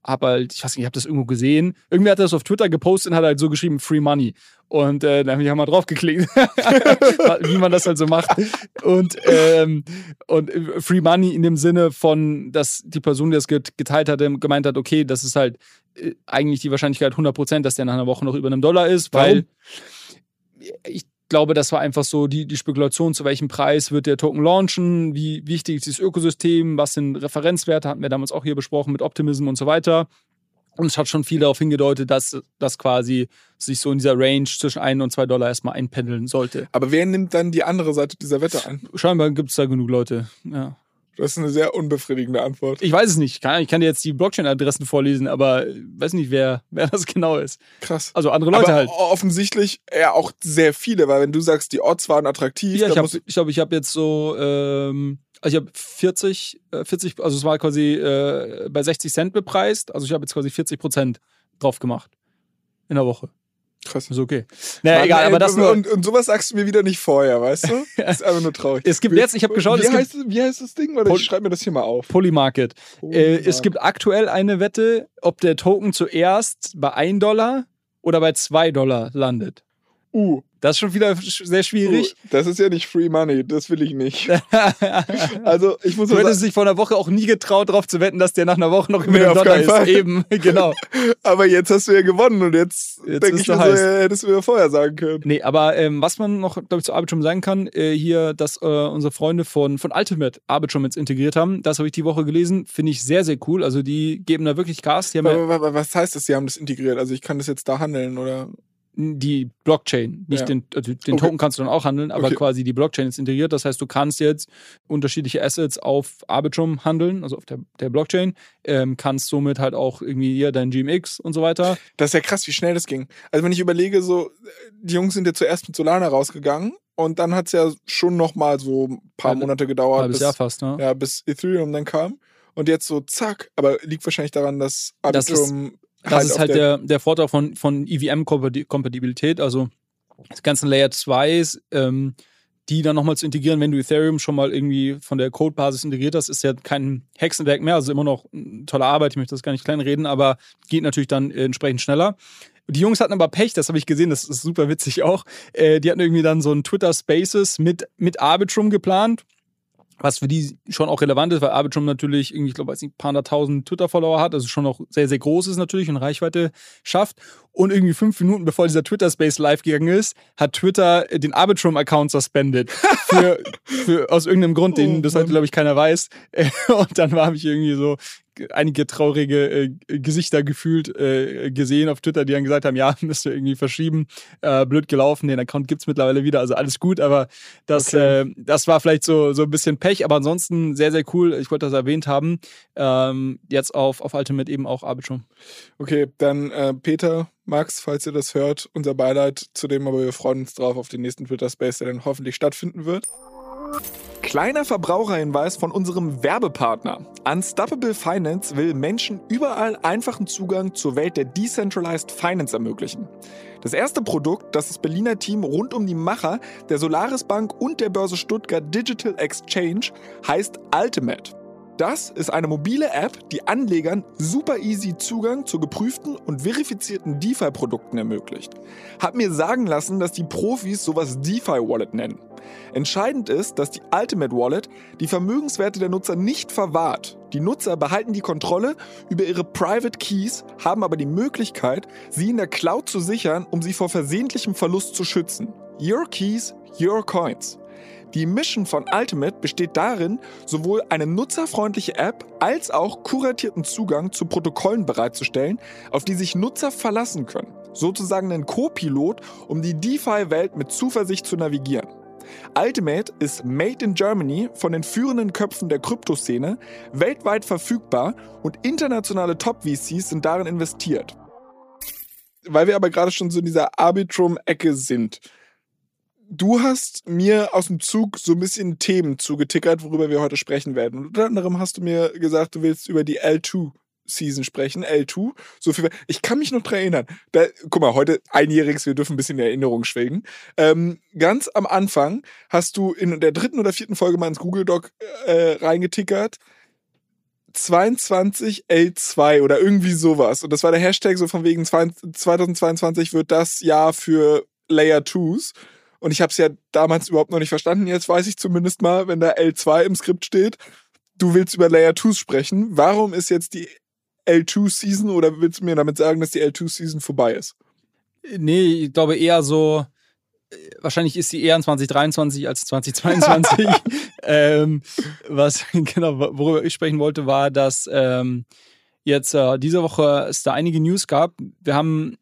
habe halt, ich weiß nicht, ich habe das irgendwo gesehen. Irgendwie hat er das auf Twitter gepostet und hat halt so geschrieben, Free Money. Und äh, dann habe ich mal drauf geklickt, [LAUGHS] wie man das halt so macht. Und, ähm, und äh, Free Money in dem Sinne von, dass die Person, die das geteilt hat, gemeint hat, okay, das ist halt äh, eigentlich die Wahrscheinlichkeit 100%, dass der nach einer Woche noch über einem Dollar ist, weil Warum? ich glaube, das war einfach so die, die Spekulation, zu welchem Preis wird der Token launchen, wie wichtig ist das Ökosystem, was sind Referenzwerte, hatten wir damals auch hier besprochen mit Optimism und so weiter. Und es hat schon viel darauf hingedeutet, dass das quasi sich so in dieser Range zwischen 1 und 2 Dollar erstmal einpendeln sollte. Aber wer nimmt dann die andere Seite dieser Wette an? Scheinbar gibt es da genug Leute, ja. Das ist eine sehr unbefriedigende Antwort. Ich weiß es nicht. Ich kann dir jetzt die Blockchain-Adressen vorlesen, aber ich weiß nicht, wer, wer das genau ist. Krass. Also andere Leute aber halt. Offensichtlich ja auch sehr viele, weil wenn du sagst, die Orts waren attraktiv. Ja, ich glaube, ich, glaub, ich habe jetzt so, ähm, also ich habe 40, 40, also es war quasi äh, bei 60 Cent bepreist. Also ich habe jetzt quasi 40 Prozent drauf gemacht in der Woche. Krass. Ist okay. Naja, Mann, egal, ey, aber das nur. Und, und sowas sagst du mir wieder nicht vorher, weißt du? Das [LAUGHS] ist einfach nur traurig. es gibt jetzt, ich habe geschaut, wie, heißt, wie heißt das Ding? Warte, ich schreibe mir das hier mal auf. Polymarket. Äh, es gibt aktuell eine Wette, ob der Token zuerst bei 1 Dollar oder bei 2 Dollar landet. Uh. Das ist schon wieder sehr schwierig. Uh, das ist ja nicht Free Money, das will ich nicht. [LAUGHS] also ich muss Du hättest dich vor einer Woche auch nie getraut, darauf zu wetten, dass der nach einer Woche noch über Nee, auf Dollar ist. Fall. Eben, [LAUGHS] genau. [LAUGHS] Aber jetzt hast du ja gewonnen und jetzt, Jetzt denke ich mir so, hättest du mir vorher sagen können. Nee, aber ähm, was man noch, glaube ich, zu Arbitrum sagen kann, äh, hier, dass äh, unsere Freunde von, von Ultimate Arbitrum jetzt integriert haben, das habe ich die Woche gelesen, finde ich sehr, sehr cool. Also die geben da wirklich Gas. Was heißt das, sie haben das integriert? Also ich kann das jetzt da handeln oder? Die Blockchain, nicht Ja. den, also den Okay. Token kannst du dann auch handeln, aber Okay. quasi die Blockchain ist integriert. Das heißt, du kannst jetzt unterschiedliche Assets auf Arbitrum handeln, also auf der, der Blockchain, ähm, kannst somit halt auch irgendwie hier dein GMX und so weiter. Das ist ja krass, wie schnell das ging. Also wenn ich überlege, so, die Jungs sind ja zuerst mit Solana rausgegangen und dann hat es ja schon noch mal so ein paar Halbe- Monate gedauert, halbes bis, Jahr fast, ne? ja, bis Ethereum dann kam. Und jetzt so zack, aber liegt wahrscheinlich daran, dass Das ist- Das ist auf halt der, der Vorteil von, von EVM-Kompatibilität, also die ganzen Layer 2s, ähm, die dann nochmal zu integrieren, wenn du Ethereum schon mal irgendwie von der Codebasis integriert hast, ist ja kein Hexenwerk mehr, also immer noch eine tolle Arbeit, ich möchte das gar nicht kleinreden, aber geht natürlich dann äh, entsprechend schneller. Die Jungs hatten aber Pech, das habe ich gesehen, das ist super witzig auch. Äh, die hatten irgendwie dann so ein Twitter Spaces mit, mit Arbitrum geplant was für die schon auch relevant ist, weil Arbitrum natürlich irgendwie, ich glaube, weiß nicht, ein paar hunderttausend Twitter-Follower hat, also schon noch sehr, sehr groß ist natürlich und Reichweite schafft. Und irgendwie fünf Minuten bevor dieser Twitter-Space live gegangen ist, hat Twitter den Arbitrum-Account suspendet. [LAUGHS] Für, für, aus irgendeinem Grund, den Oh, das heute, Mann. glaube ich, keiner weiß. [LAUGHS] Und dann habe ich irgendwie so einige traurige äh, Gesichter gefühlt äh, gesehen auf Twitter, die dann gesagt haben, ja, [LAUGHS] müsst ihr irgendwie verschieben. Äh, blöd gelaufen, den Account gibt's mittlerweile wieder, also alles gut, aber das, Okay. äh, das war vielleicht so, so ein bisschen Pech, aber ansonsten sehr, sehr cool. Ich wollte das erwähnt haben. Ähm, jetzt auf, auf Ultimate eben auch Arbitrum. Okay, dann äh, Peter, Max, falls ihr das hört, unser Beileid zu dem, aber wir freuen uns drauf auf den nächsten Twitter Space, der dann hoffentlich stattfinden wird. Kleiner Verbraucherhinweis von unserem Werbepartner. Unstoppable Finance will Menschen überall einfachen Zugang zur Welt der Decentralized Finance ermöglichen. Das erste Produkt, das das Berliner Team rund um die Macher der Solaris Bank und der Börse Stuttgart Digital Exchange heißt Ultimate. Das ist eine mobile App, die Anlegern super easy Zugang zu geprüften und verifizierten DeFi-Produkten ermöglicht. Hab mir sagen lassen, dass die Profis sowas DeFi-Wallet nennen. Entscheidend ist, dass die Ultimate Wallet die Vermögenswerte der Nutzer nicht verwahrt. Die Nutzer behalten die Kontrolle über ihre Private Keys, haben aber die Möglichkeit, sie in der Cloud zu sichern, um sie vor versehentlichem Verlust zu schützen. Your Keys, Your Coins. Die Mission von Ultimate besteht darin, sowohl eine nutzerfreundliche App als auch kuratierten Zugang zu Protokollen bereitzustellen, auf die sich Nutzer verlassen können. Sozusagen ein Co-Pilot, um die DeFi-Welt mit Zuversicht zu navigieren. Ultimate ist made in Germany von den führenden Köpfen der Kryptoszene, weltweit verfügbar und internationale Top-VCs sind darin investiert. Weil wir aber gerade schon so in dieser Arbitrum-Ecke sind. Du hast mir aus dem Zug so ein bisschen Themen zugetickert, worüber wir heute sprechen werden. Und unter anderem hast du mir gesagt, du willst über die L2 Season sprechen, L2. So viel. Ich kann mich noch dran erinnern. Da, guck mal, heute einjähriges, wir dürfen ein bisschen in Erinnerung schwelgen. Ähm, ganz am Anfang hast du in der dritten oder vierten Folge mal ins Google Doc äh, reingetickert. 22L2 oder irgendwie sowas. Und das war der Hashtag so von wegen 2022 wird das Jahr für Layer 2s. Und ich habe es ja damals überhaupt noch nicht verstanden. Jetzt weiß ich zumindest mal, wenn da L2 im Skript steht, du willst über Layer 2s sprechen. Warum ist jetzt die L2-Season oder willst du mir damit sagen, dass die L2-Season vorbei ist? Nee, ich glaube eher so, äh, wahrscheinlich ist sie eher in 2023 als 2022. [LAUGHS] [LAUGHS] ähm, was, [LAUGHS] genau, worüber ich sprechen wollte, war, dass ähm, jetzt äh, diese Woche es da einige News gab. Wir haben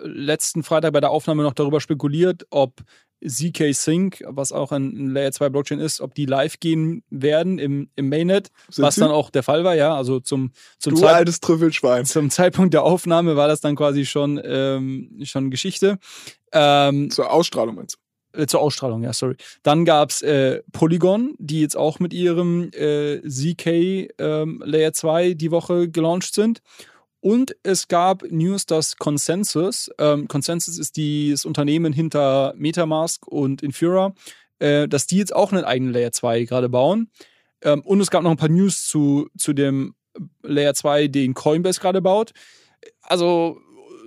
letzten Freitag bei der Aufnahme noch darüber spekuliert, ob ZK Sync, was auch ein Layer 2 Blockchain ist, ob die live gehen werden im, im Mainnet, Sind was sie? dann auch der Fall war, ja. Also zum, zum Du Zeitpunkt altes Trüffelschwein. zum Zeitpunkt der Aufnahme war das dann quasi schon, ähm, schon Geschichte. Ähm, Zur Ausstrahlung meinst du? äh, zur Ausstrahlung, ja, sorry. Dann gab's äh, Polygon, die jetzt auch mit ihrem äh, ZK ähm, Layer 2 die Woche gelauncht sind. Und es gab News, dass Consensus, ähm, Consensus ist die, das Unternehmen hinter Metamask und Infura, äh, dass die jetzt auch einen eigenen Layer 2 gerade bauen. Ähm, und es gab noch ein paar News zu, zu dem Layer 2, den Coinbase gerade baut. Also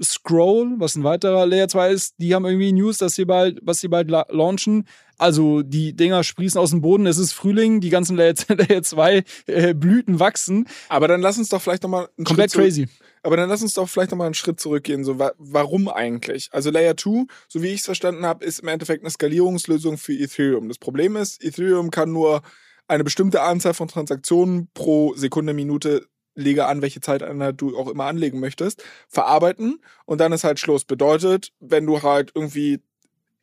Scroll, was ein weiterer Layer 2 ist, die haben irgendwie News, dass sie bald, was sie bald launchen. Also die Dinger sprießen aus dem Boden, es ist Frühling, die ganzen Layer, [LAUGHS] Layer 2 äh, Blüten wachsen. Aber dann lass uns doch vielleicht nochmal Komplett crazy. Aber dann lass uns doch vielleicht nochmal einen Schritt zurückgehen. So, wa warum eigentlich? Also Layer 2, so wie ich es verstanden habe, ist im Endeffekt eine Skalierungslösung für Ethereum. Das Problem ist, Ethereum kann nur eine bestimmte Anzahl von Transaktionen pro Sekunde, Minute lege an, welche Zeiteinheit du auch immer anlegen möchtest, verarbeiten und dann ist halt Schluss. Bedeutet, wenn du halt irgendwie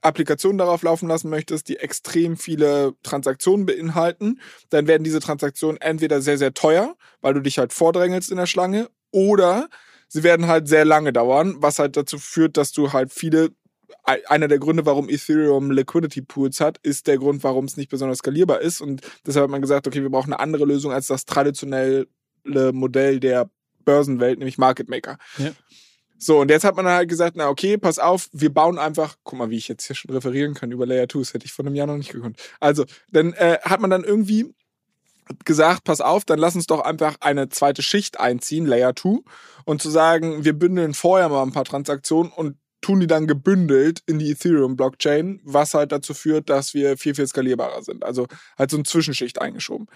Applikationen darauf laufen lassen möchtest, die extrem viele Transaktionen beinhalten, dann werden diese Transaktionen entweder sehr, sehr teuer, weil du dich halt vordrängelst in der Schlange, oder sie werden halt sehr lange dauern, was halt dazu führt, dass du halt viele einer der Gründe, warum Ethereum Liquidity Pools hat, ist der Grund, warum es nicht besonders skalierbar ist. Und deshalb hat man gesagt, okay, wir brauchen eine andere Lösung als das traditionelle Modell der Börsenwelt, nämlich Market Maker. Ja. So, und jetzt hat man halt gesagt, na okay, pass auf, wir bauen einfach, guck mal, wie ich jetzt hier schon referieren kann über Layer 2, das hätte ich vor einem Jahr noch nicht gekonnt. Also, dann äh, hat man dann irgendwie gesagt, pass auf, dann lass uns doch einfach eine zweite Schicht einziehen, Layer 2, und zu sagen, wir bündeln vorher mal ein paar Transaktionen und tun die dann gebündelt in die Ethereum-Blockchain, was halt dazu führt, dass wir viel, viel skalierbarer sind. Also halt so eine Zwischenschicht eingeschoben.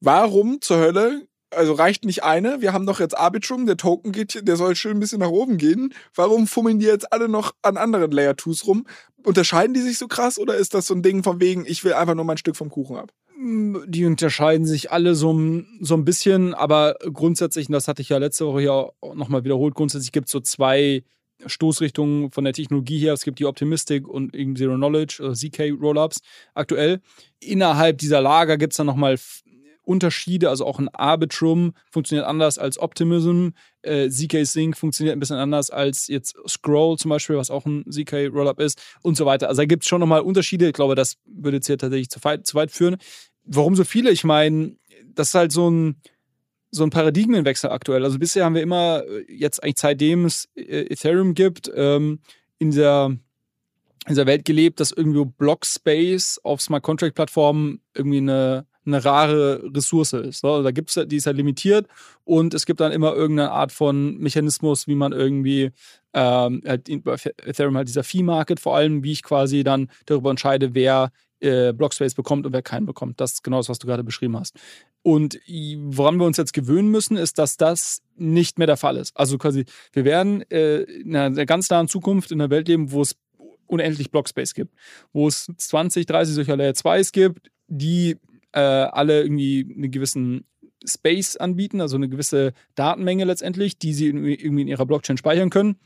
Warum zur Hölle also reicht nicht eine. Wir haben doch jetzt Arbitrum, der Token geht, der soll schön ein bisschen nach oben gehen. Warum fummeln die jetzt alle noch an anderen Layer 2s rum? Unterscheiden die sich so krass oder ist das so ein Ding von wegen, ich will einfach nur mein Stück vom Kuchen ab? Die unterscheiden sich alle so, so ein bisschen, aber grundsätzlich, und das hatte ich ja letzte Woche ja nochmal wiederholt, grundsätzlich gibt es so zwei Stoßrichtungen von der Technologie her. Es gibt die Optimistic und Zero Knowledge, also ZK Rollups aktuell. Innerhalb dieser Lager gibt es dann nochmal Unterschiede. Also auch ein Arbitrum funktioniert anders als Optimism. Äh, ZK Sync funktioniert ein bisschen anders als jetzt Scroll zum Beispiel, was auch ein ZK Rollup ist und so weiter. Also da gibt es schon nochmal Unterschiede. Ich glaube, das würde jetzt hier tatsächlich zu weit, zu weit führen. Warum so viele? Ich meine, das ist halt so ein so ein Paradigmenwechsel aktuell. Also bisher haben wir immer, äh, jetzt eigentlich seitdem es äh, Ethereum gibt, ähm, in dieser, in dieser Welt gelebt, dass irgendwie Blockspace auf Smart Contract Plattformen irgendwie eine eine rare Ressource ist. Ne? Da gibt's, die ist halt limitiert und es gibt dann immer irgendeine Art von Mechanismus, wie man irgendwie ähm, halt bei Ethereum halt dieser Fee-Market vor allem, wie ich quasi dann darüber entscheide, wer äh, Blockspace bekommt und wer keinen bekommt. Das ist genau das, was du gerade beschrieben hast. Und woran wir uns jetzt gewöhnen müssen, ist, dass das nicht mehr der Fall ist. Also quasi, wir werden äh, in einer ganz nahen Zukunft in einer Welt leben, wo es unendlich Blockspace gibt, wo es 20, 30 solcher Layer 2s gibt, die äh, alle irgendwie einen gewissen Space anbieten, also eine gewisse Datenmenge letztendlich, die sie irgendwie in ihrer Blockchain speichern können.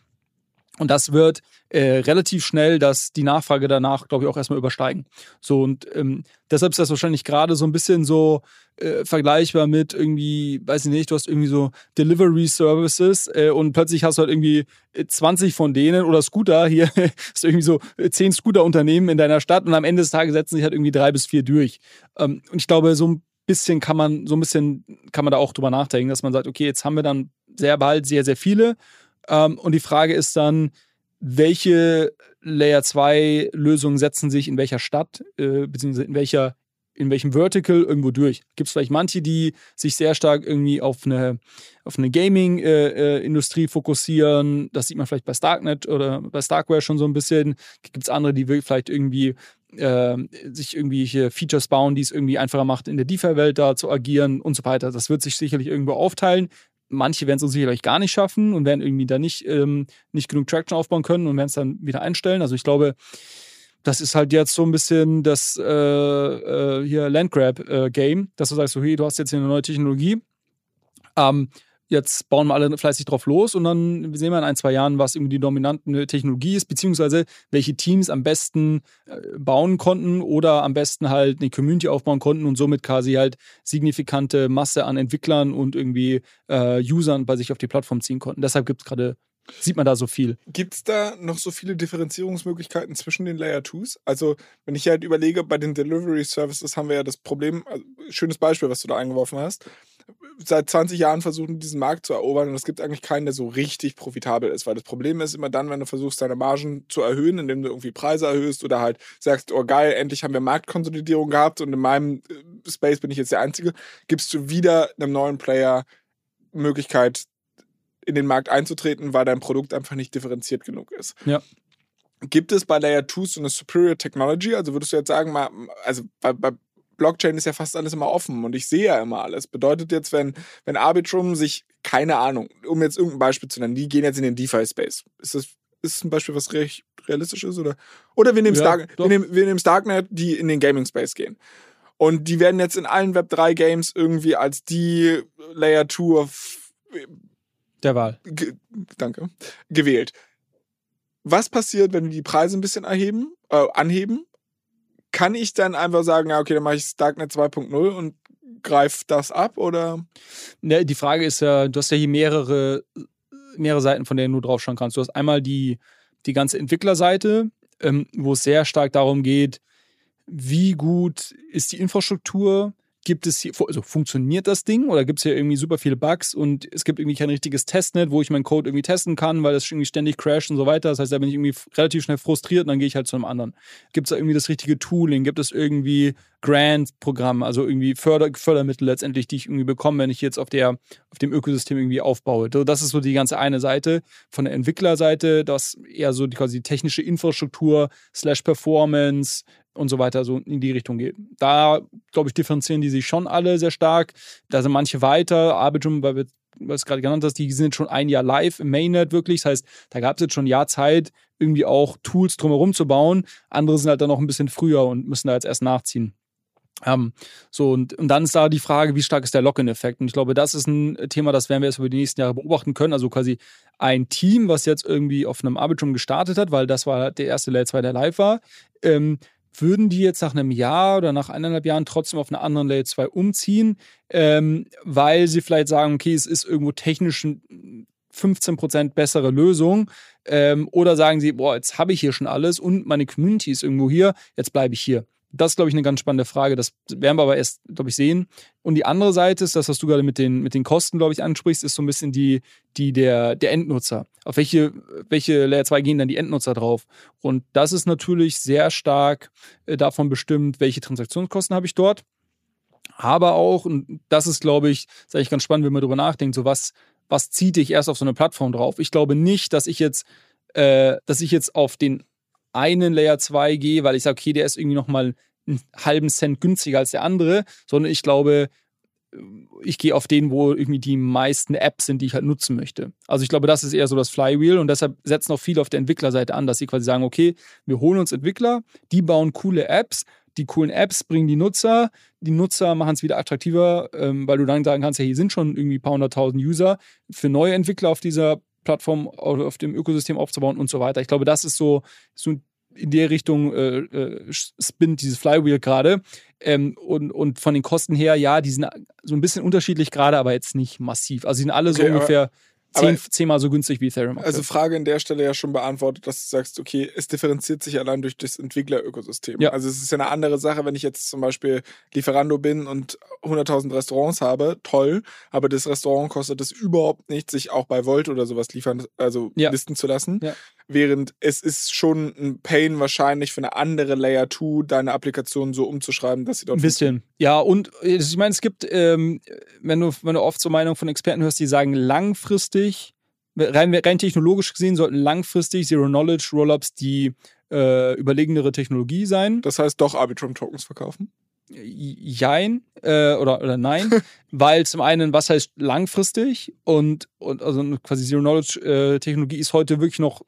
Und das wird äh, relativ schnell dass die Nachfrage danach, glaube ich, auch erstmal übersteigen. So, und ähm, deshalb ist das wahrscheinlich gerade so ein bisschen so äh, vergleichbar mit irgendwie, weiß ich nicht, du hast irgendwie so Delivery Services äh, und plötzlich hast du halt irgendwie 20 von denen oder Scooter, hier [LAUGHS] du irgendwie so 10 Scooter-Unternehmen in deiner Stadt und am Ende des Tages setzen sich halt irgendwie drei bis vier durch. Ähm, und ich glaube, so ein bisschen kann man, so ein bisschen kann man da auch drüber nachdenken, dass man sagt, okay, jetzt haben wir dann sehr bald sehr, sehr viele ähm, und die Frage ist dann, welche Layer 2 Lösungen setzen sich in welcher Stadt, äh, beziehungsweise in welcher in welchem Vertical irgendwo durch. Gibt es vielleicht manche, die sich sehr stark irgendwie auf eine, auf eine Gaming-Industrie äh, äh, fokussieren. Das sieht man vielleicht bei Starknet oder bei Starkware schon so ein bisschen. Gibt es andere, die vielleicht irgendwie äh, sich irgendwelche Features bauen, die es irgendwie einfacher macht, in der DeFi-Welt da zu agieren und so weiter. Das wird sich sicherlich irgendwo aufteilen manche werden es uns sicherlich gar nicht schaffen und werden irgendwie da nicht, ähm, nicht genug Traction aufbauen können und werden es dann wieder einstellen. Also ich glaube, das ist halt jetzt so ein bisschen das äh, äh, hier Landgrab-Game, äh, dass du sagst, okay, du hast jetzt hier eine neue Technologie. Ähm, jetzt bauen wir alle fleißig drauf los und dann sehen wir in ein, zwei Jahren, was irgendwie die dominante Technologie ist, beziehungsweise welche Teams am besten äh, bauen konnten oder am besten halt eine Community aufbauen konnten und somit quasi halt signifikante Masse an Entwicklern und irgendwie äh, Usern bei sich auf die Plattform ziehen konnten. Deshalb gibt es gerade Sieht man da so viel? Gibt es da noch so viele Differenzierungsmöglichkeiten zwischen den Layer 2s? Also, wenn ich halt überlege, bei den Delivery Services haben wir ja das Problem, also, schönes Beispiel, was du da eingeworfen hast seit 20 Jahren versuchen, diesen Markt zu erobern und es gibt eigentlich keinen, der so richtig profitabel ist, weil das Problem ist immer dann, wenn du versuchst, deine Margen zu erhöhen, indem du irgendwie Preise erhöhst oder halt sagst, oh geil, endlich haben wir Marktkonsolidierung gehabt und in meinem äh, Space bin ich jetzt der Einzige, gibst du wieder einem neuen Player Möglichkeit, in den Markt einzutreten, weil dein Produkt einfach nicht differenziert genug ist. Ja. Gibt es bei Layer 2 so eine Superior Technology? Also würdest du jetzt sagen, mal, also bei, bei Blockchain ist ja fast alles immer offen und ich sehe ja immer alles. Bedeutet jetzt, wenn, wenn Arbitrum sich, keine Ahnung, um jetzt irgendein Beispiel zu nennen, die gehen jetzt in den DeFi-Space. Ist das ist ein Beispiel, was realistisch ist? Oder, oder wir nehmen ja, Stark, wir nehmen, wir nehmen Starknet, die in den Gaming-Space gehen. Und die werden jetzt in allen Web3-Games irgendwie als die Layer 2 of der Wahl. danke. Gewählt. Was passiert, wenn wir die Preise ein bisschen erheben, äh, anheben? Kann ich dann einfach sagen, ja, okay, dann mache ich Darknet 2.0 und greife das ab oder? Ne, die Frage ist ja, du hast ja hier mehrere, mehrere Seiten, von denen du drauf schauen kannst. Du hast einmal die, die ganze Entwicklerseite, ähm, wo es sehr stark darum geht, wie gut ist die Infrastruktur, gibt es hier, also funktioniert das Ding oder gibt es hier irgendwie super viele Bugs und es gibt irgendwie kein richtiges Testnet, wo ich meinen Code irgendwie testen kann, weil das irgendwie ständig crasht und so weiter. Das heißt, da bin ich irgendwie relativ schnell frustriert und dann gehe ich halt zu einem anderen. Gibt es da irgendwie das richtige Tooling? Gibt es irgendwie Grant-Programm, also irgendwie Förder Fördermittel letztendlich, die ich irgendwie bekomme, wenn ich jetzt auf der, auf dem Ökosystem irgendwie aufbaue. So, das ist so die ganze eine Seite. Von der Entwicklerseite, das eher so die quasi technische Infrastruktur slash Performance, und so weiter so in die Richtung geht. Da, glaube ich, differenzieren die sich schon alle sehr stark. Da sind manche weiter. Arbitrum, weil wir was gerade genannt hast, die sind schon ein Jahr live im Mainnet wirklich. Das heißt, da gab es jetzt schon ein Jahr Zeit, irgendwie auch Tools drumherum zu bauen. Andere sind halt dann noch ein bisschen früher und müssen da jetzt erst nachziehen. Ähm, so, und, und dann ist da die Frage, wie stark ist der Lock-in-Effekt? Und ich glaube, das ist ein Thema, das werden wir jetzt über die nächsten Jahre beobachten können. Also quasi ein Team, was jetzt irgendwie auf einem Arbitrum gestartet hat, weil das war der erste Layer 2, der live war, ähm, würden die jetzt nach einem Jahr oder nach eineinhalb Jahren trotzdem auf eine andere Layer 2 umziehen, ähm, weil sie vielleicht sagen, okay, es ist irgendwo technisch 15% bessere Lösung. Ähm, oder sagen sie, boah, jetzt habe ich hier schon alles und meine Community ist irgendwo hier, jetzt bleibe ich hier. Das ist, glaube ich, eine ganz spannende Frage. Das werden wir aber erst, glaube ich, sehen. Und die andere Seite ist, das, was du gerade mit den, mit den Kosten, glaube ich, ansprichst, ist so ein bisschen die, die der, der Endnutzer. Auf welche, welche Layer 2 gehen dann die Endnutzer drauf? Und das ist natürlich sehr stark äh, davon bestimmt, welche Transaktionskosten habe ich dort. Aber auch, und das ist, glaube ich, ist eigentlich ganz spannend, wenn man darüber nachdenkt, so was, was zieht dich erst auf so eine Plattform drauf? Ich glaube nicht, dass ich jetzt, äh, dass ich jetzt auf den einen Layer 2 gehe, weil ich sage, okay, der ist irgendwie nochmal einen halben Cent günstiger als der andere, sondern ich glaube, ich gehe auf den, wo irgendwie die meisten Apps sind, die ich halt nutzen möchte. Also ich glaube, das ist eher so das Flywheel und deshalb setzen auch viele auf der Entwicklerseite an, dass sie quasi sagen, okay, wir holen uns Entwickler, die bauen coole Apps, die coolen Apps bringen die Nutzer, die Nutzer machen es wieder attraktiver, ähm, weil du dann sagen kannst, ja, hier sind schon irgendwie ein paar hunderttausend User. Für neue Entwickler auf dieser Plattform oder auf dem Ökosystem aufzubauen und so weiter. Ich glaube, das ist so, so in der Richtung äh, äh, spinnt dieses Flywheel gerade. Ähm, und, und von den Kosten her, ja, die sind so ein bisschen unterschiedlich gerade, aber jetzt nicht massiv. Also die sind alle okay, so ungefähr Zehn, zehnmal so günstig wie Ethereum. Aktuell. Also Frage an der Stelle ja schon beantwortet, dass du sagst, okay, es differenziert sich allein durch das Entwicklerökosystem. Ja. Also es ist ja eine andere Sache, wenn ich jetzt zum Beispiel Lieferando bin und 100.000 Restaurants habe, toll, aber das Restaurant kostet es überhaupt nicht, sich auch bei Volt oder sowas liefern, also ja. listen zu lassen. Ja. Während es ist schon ein Pain wahrscheinlich für eine andere Layer 2, deine Applikation so umzuschreiben, dass sie dort. Ein bisschen. Ja, und äh, ich meine, es gibt, ähm, wenn, du, wenn du oft so Meinungen von Experten hörst, die sagen, langfristig, rein, rein technologisch gesehen, sollten langfristig Zero-Knowledge-Rollups die äh, überlegenere Technologie sein. Das heißt doch Arbitrum-Tokens verkaufen? Jein äh, oder, oder nein, [LAUGHS] weil zum einen, was heißt langfristig und, und also quasi Zero-Knowledge-Technologie äh, ist heute wirklich noch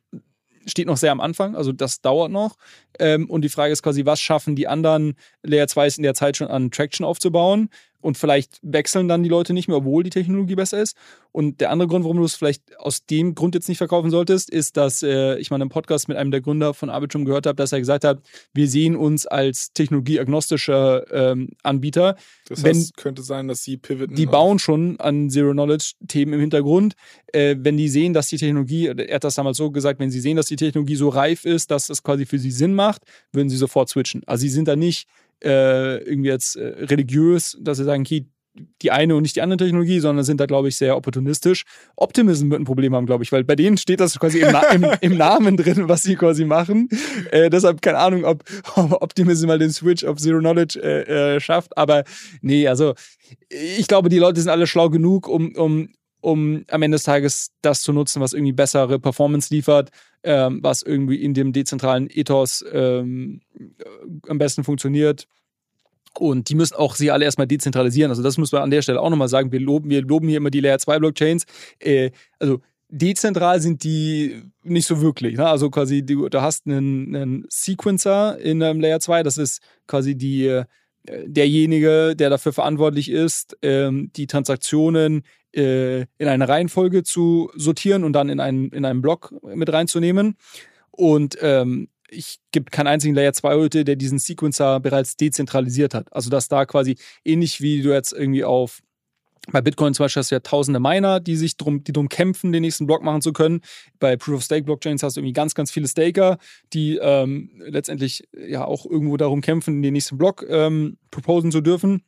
steht noch sehr am Anfang, also das dauert noch. Ähm, und die Frage ist quasi, was schaffen die anderen Layer 2s in der Zeit schon an Traction aufzubauen? Und vielleicht wechseln dann die Leute nicht mehr, obwohl die Technologie besser ist. Und der andere Grund, warum du es vielleicht aus dem Grund jetzt nicht verkaufen solltest, ist, dass äh, ich mal einen Podcast mit einem der Gründer von Arbitrum gehört habe, dass er gesagt hat, wir sehen uns als technologieagnostischer ähm, Anbieter. Das heißt, wenn, könnte sein, dass sie pivoten. Die bauen schon an Zero-Knowledge-Themen im Hintergrund. Äh, wenn die sehen, dass die Technologie, er hat das damals so gesagt, wenn sie sehen, dass die Technologie so reif ist, dass das quasi für sie Sinn macht, würden sie sofort switchen. Also sie sind da nicht äh, irgendwie jetzt äh, religiös, dass sie sagen, okay, die eine und nicht die andere Technologie, sondern sind da, glaube ich, sehr opportunistisch. Optimism wird ein Problem haben, glaube ich, weil bei denen steht das quasi im, Na [LAUGHS] im, im Namen drin, was sie quasi machen. Äh, deshalb keine Ahnung, ob, ob Optimism mal den Switch auf Zero Knowledge äh, äh, schafft. Aber nee, also ich glaube, die Leute sind alle schlau genug, um, um um am Ende des Tages das zu nutzen, was irgendwie bessere Performance liefert, ähm, was irgendwie in dem dezentralen Ethos ähm, am besten funktioniert. Und die müssen auch sie alle erstmal dezentralisieren. Also das muss man an der Stelle auch nochmal sagen. Wir loben, wir loben hier immer die Layer 2 Blockchains. Äh, also dezentral sind die nicht so wirklich. Ne? Also quasi, du, du hast einen, einen, Sequencer in einem Layer 2, das ist quasi die, äh, derjenige, der dafür verantwortlich ist, ähm, die Transaktionen äh, in eine Reihenfolge zu sortieren und dann in einen, in einen Block mit reinzunehmen. Und ähm, ich gibt keinen einzigen Layer 2 heute, der diesen Sequencer bereits dezentralisiert hat. Also dass da quasi ähnlich wie du jetzt irgendwie auf bei Bitcoin zum Beispiel hast du ja tausende Miner, die sich drum, die drum kämpfen, den nächsten Block machen zu können. Bei Proof of Stake Blockchains hast du irgendwie ganz, ganz viele Staker, die ähm, letztendlich ja auch irgendwo darum kämpfen, den nächsten Block ähm, proposen zu dürfen.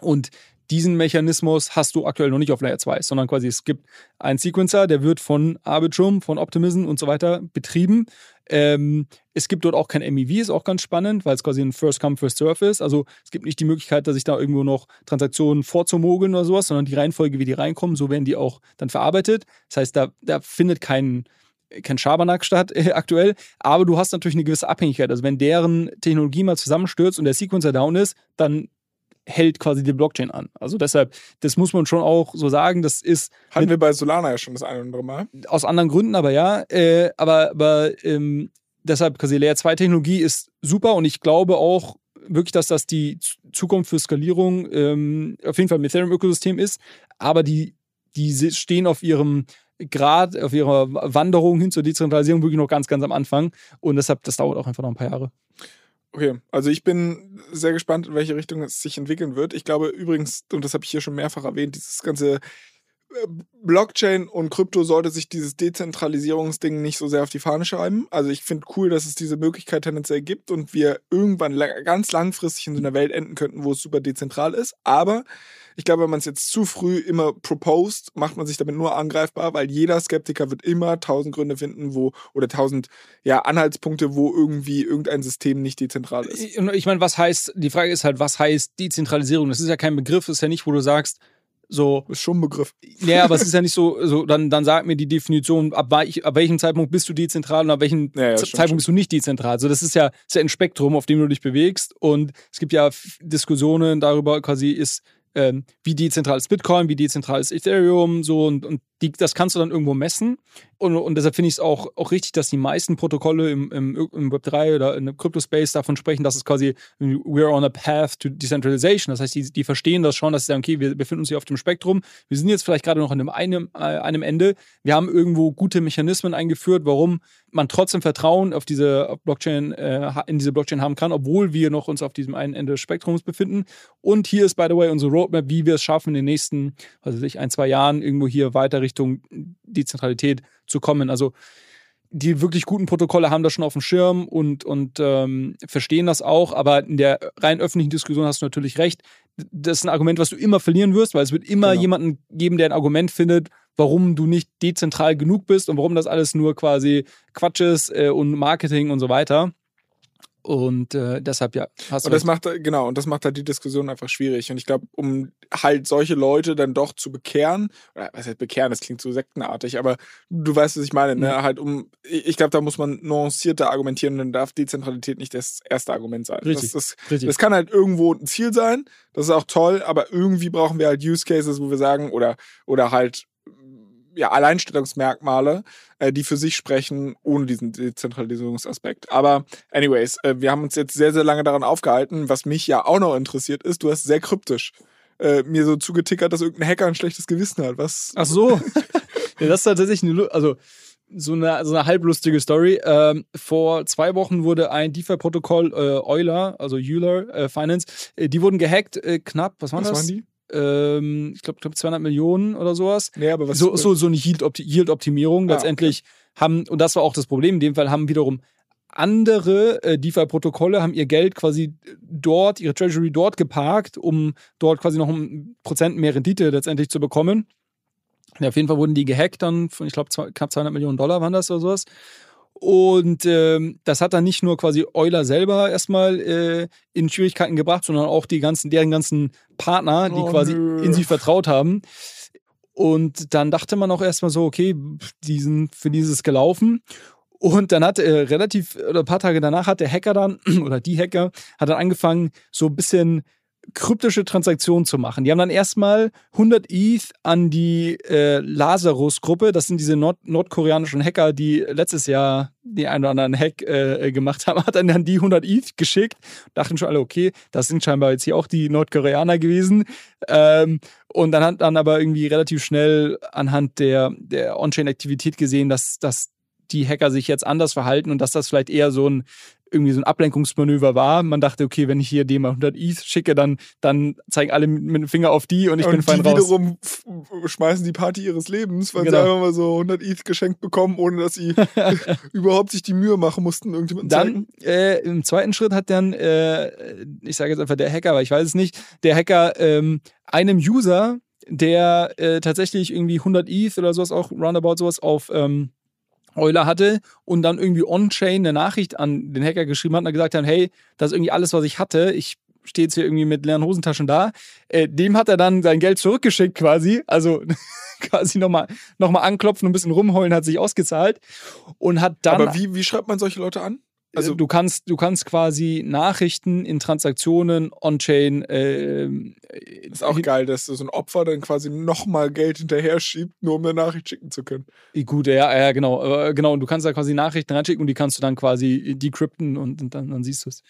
Und diesen Mechanismus hast du aktuell noch nicht auf Layer 2, sondern quasi es gibt einen Sequencer, der wird von Arbitrum, von Optimism und so weiter betrieben. Ähm, es gibt dort auch kein MEV, ist auch ganz spannend, weil es quasi ein First Come, First Serve ist. Also es gibt nicht die Möglichkeit, dass ich da irgendwo noch Transaktionen vorzumogeln oder sowas, sondern die Reihenfolge, wie die reinkommen, so werden die auch dann verarbeitet. Das heißt, da, da findet kein, kein Schabernack statt äh, aktuell, aber du hast natürlich eine gewisse Abhängigkeit. Also wenn deren Technologie mal zusammenstürzt und der Sequencer down ist, dann hält quasi die Blockchain an. Also deshalb, das muss man schon auch so sagen, das ist. Hatten wir bei Solana ja schon das eine oder andere Mal. Aus anderen Gründen, aber ja. Äh, aber aber ähm, deshalb, quasi Layer 2 Technologie ist super und ich glaube auch wirklich, dass das die Zukunft für Skalierung ähm, auf jeden Fall im Ethereum-Ökosystem ist. Aber die, die stehen auf ihrem Grad, auf ihrer Wanderung hin zur Dezentralisierung wirklich noch ganz, ganz am Anfang. Und deshalb, das dauert auch einfach noch ein paar Jahre. Okay, also ich bin sehr gespannt, in welche Richtung es sich entwickeln wird. Ich glaube übrigens, und das habe ich hier schon mehrfach erwähnt, dieses ganze Blockchain und Krypto sollte sich dieses Dezentralisierungsding nicht so sehr auf die Fahne schreiben. Also ich finde cool, dass es diese Möglichkeit tendenziell gibt und wir irgendwann ganz langfristig in so einer Welt enden könnten, wo es super dezentral ist. Aber ich glaube, wenn man es jetzt zu früh immer proposed, macht man sich damit nur angreifbar, weil jeder Skeptiker wird immer tausend Gründe finden, wo, oder tausend ja, Anhaltspunkte, wo irgendwie irgendein System nicht dezentral ist. Ich meine, was heißt, die Frage ist halt, was heißt Dezentralisierung? Das ist ja kein Begriff, das ist ja nicht, wo du sagst, so. Das ist schon ein Begriff. Ja, aber es [LAUGHS] ist ja nicht so, so dann, dann sag mir die Definition, ab, ab welchem Zeitpunkt bist du dezentral und ab welchem ja, ja, Zeitpunkt stimmt. bist du nicht dezentral. Also das ist ja, ist ja ein Spektrum, auf dem du dich bewegst. Und es gibt ja Diskussionen darüber, quasi ist ähm, wie dezentral ist Bitcoin, wie dezentral ist Ethereum, so und, und die, das kannst du dann irgendwo messen. Und, und deshalb finde ich es auch, auch richtig, dass die meisten Protokolle im, im, im Web3 oder in Crypto-Space davon sprechen, dass es quasi we're on a path to decentralization. Das heißt, die, die verstehen das schon, dass sie sagen, okay, wir befinden uns hier auf dem Spektrum. Wir sind jetzt vielleicht gerade noch an einem, einem, äh, einem Ende. Wir haben irgendwo gute Mechanismen eingeführt, warum man trotzdem Vertrauen auf diese Blockchain, äh, in diese Blockchain haben kann, obwohl wir noch uns auf diesem einen Ende des Spektrums befinden. Und hier ist, by the way, unsere Roadmap, wie wir es schaffen, in den nächsten, also ich, ein, zwei Jahren irgendwo hier weiter Richtung Dezentralität zu kommen. Also die wirklich guten Protokolle haben das schon auf dem Schirm und, und ähm, verstehen das auch, aber in der rein öffentlichen Diskussion hast du natürlich recht. Das ist ein Argument, was du immer verlieren wirst, weil es wird immer genau. jemanden geben, der ein Argument findet, warum du nicht dezentral genug bist und warum das alles nur quasi Quatsch ist äh, und Marketing und so weiter. Und äh, deshalb ja. Hast und das macht genau und das macht halt die Diskussion einfach schwierig. Und ich glaube, um halt solche Leute dann doch zu bekehren, oder was heißt bekehren, das klingt so sektenartig, aber du weißt, was ich meine, ne? Ja. Halt um, ich glaube, da muss man nuancierter argumentieren und dann darf Dezentralität nicht das erste Argument sein. Richtig. Das, das, Richtig. das kann halt irgendwo ein Ziel sein, das ist auch toll, aber irgendwie brauchen wir halt Use Cases, wo wir sagen, oder, oder halt ja, Alleinstellungsmerkmale, äh, die für sich sprechen, ohne diesen Dezentralisierungsaspekt. Aber anyways, äh, wir haben uns jetzt sehr, sehr lange daran aufgehalten. Was mich ja auch noch interessiert ist, du hast sehr kryptisch äh, mir so zugetickert, dass irgendein Hacker ein schlechtes Gewissen hat. Was? Ach so. [LAUGHS] ja, das ist tatsächlich eine, also so eine, so eine halblustige Story. Ähm, vor zwei Wochen wurde ein DeFi-Protokoll äh, Euler, also Euler äh, Finance, äh, die wurden gehackt, äh, knapp, was waren was das? Waren die? Ähm, ich glaube, glaub 200 Millionen oder sowas. Nee, aber was so, so, so eine Yield-Optimierung ah, letztendlich okay. haben, und das war auch das Problem, in dem Fall haben wiederum andere äh, DeFi-Protokolle haben ihr Geld quasi dort, ihre Treasury dort geparkt, um dort quasi noch ein Prozent mehr Rendite letztendlich zu bekommen. Ja, auf jeden Fall wurden die gehackt dann von, ich glaube, knapp 200 Millionen Dollar waren das oder sowas. Und ähm, das hat dann nicht nur quasi Euler selber erstmal äh, in Schwierigkeiten gebracht, sondern auch die ganzen, deren ganzen Partner, die oh, quasi nö. in sie vertraut haben. Und dann dachte man auch erstmal so, okay, die sind für dieses gelaufen. Und dann hat äh, relativ, oder ein paar Tage danach hat der Hacker dann, [CLEARS THROAT] oder die Hacker, hat dann angefangen, so ein bisschen kryptische Transaktionen zu machen. Die haben dann erstmal 100 ETH an die äh, Lazarus-Gruppe, das sind diese Nord nordkoreanischen Hacker, die letztes Jahr den einen oder anderen Hack äh, gemacht haben, [LAUGHS] hat dann, dann die 100 ETH geschickt. Dachten schon alle, okay, das sind scheinbar jetzt hier auch die Nordkoreaner gewesen. Ähm, und dann hat dann aber irgendwie relativ schnell anhand der, der On-Chain-Aktivität gesehen, dass, dass die Hacker sich jetzt anders verhalten und dass das vielleicht eher so ein irgendwie so ein Ablenkungsmanöver war. Man dachte, okay, wenn ich hier dem mal 100 ETH schicke, dann, dann zeigen alle mit, dem Finger auf die und ich und bin fein die raus. wiederum schmeißen die Party ihres Lebens, weil Genau. sie einfach mal so 100 ETH geschenkt bekommen, ohne dass sie [LAUGHS] überhaupt sich die Mühe machen mussten, irgendjemanden Dann äh, im zweiten Schritt hat dann, äh, ich sage jetzt einfach der Hacker, aber ich weiß es nicht, der Hacker ähm, einem User, der äh, tatsächlich irgendwie 100 ETH oder sowas auch roundabout sowas auf ähm, Euler hatte und dann irgendwie on-chain eine Nachricht an den Hacker geschrieben hat und gesagt hat, hey, das ist irgendwie alles, was ich hatte. Ich stehe jetzt hier irgendwie mit leeren Hosentaschen da. Äh, dem hat er dann sein Geld zurückgeschickt quasi. Also [LAUGHS] quasi nochmal noch mal anklopfen und ein bisschen rumheulen hat sich ausgezahlt. Und hat dann Aber wie, wie schreibt man solche Leute an? Also du kannst, du kannst quasi Nachrichten in Transaktionen on-chain. ähm, ist auch geil, dass so ein Opfer dann quasi nochmal Geld hinterher schiebt, nur um eine Nachricht schicken zu können. äh, Gut, ja, ja, genau, äh, genau. Und du kannst da quasi Nachrichten reinschicken und die kannst du dann quasi decrypten und, und dann, dann siehst du es.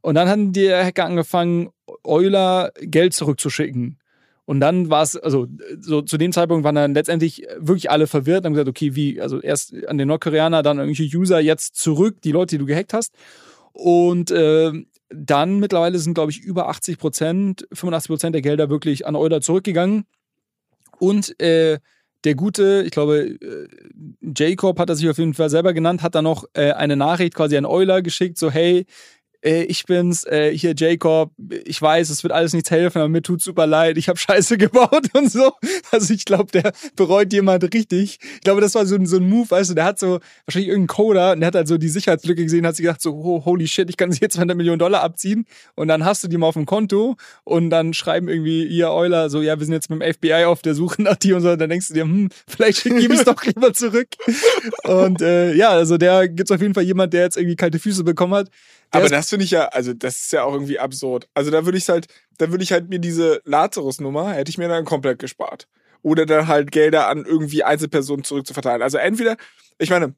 Und dann haben die Hacker angefangen, Euler Geld zurückzuschicken. Und dann war es, also so zu dem Zeitpunkt waren dann letztendlich wirklich alle verwirrt und haben gesagt, okay, wie, also erst an den Nordkoreaner, dann irgendwelche User, jetzt zurück, die Leute, die du gehackt hast. Und äh, dann mittlerweile sind, glaube ich, über 80 Prozent, 85 Prozent der Gelder wirklich an Euler zurückgegangen. Und äh, der gute, ich glaube, äh, Jacob hat er sich auf jeden Fall selber genannt, hat dann noch äh, eine Nachricht quasi an Euler geschickt, so hey, äh, ich bin's, äh, hier Jacob, ich weiß, es wird alles nichts helfen, aber mir tut's super leid, ich habe Scheiße [LAUGHS] gebaut und so. Also ich glaube, der bereut jemand richtig. Ich glaube, das war so, ein- so ein Move, weißt du, der hat so wahrscheinlich irgendeinen Coder und der hat halt so die Sicherheitslücke gesehen, hat sich gedacht so, oh, holy shit, ich kann sich jetzt 200 Millionen Dollar abziehen und dann hast du die mal auf dem Konto und dann schreiben irgendwie ihr Euler so, ja, wir sind jetzt mit dem FBI auf der Suche [LAUGHS] nach dir und so, und dann denkst du dir, hm, vielleicht [LAUGHS] gebe ich es doch lieber zurück. Und äh, ja, also der gibt's auf jeden Fall jemand, der jetzt irgendwie kalte Füße bekommen hat. Aber das finde ich ja, also das ist ja auch irgendwie absurd. Also da würde ich halt, da würde ich halt mir diese Lazarus-Nummer, hätte ich mir dann komplett gespart. Oder dann halt Gelder an irgendwie Einzelpersonen zurückzuverteilen. Also entweder, ich meine,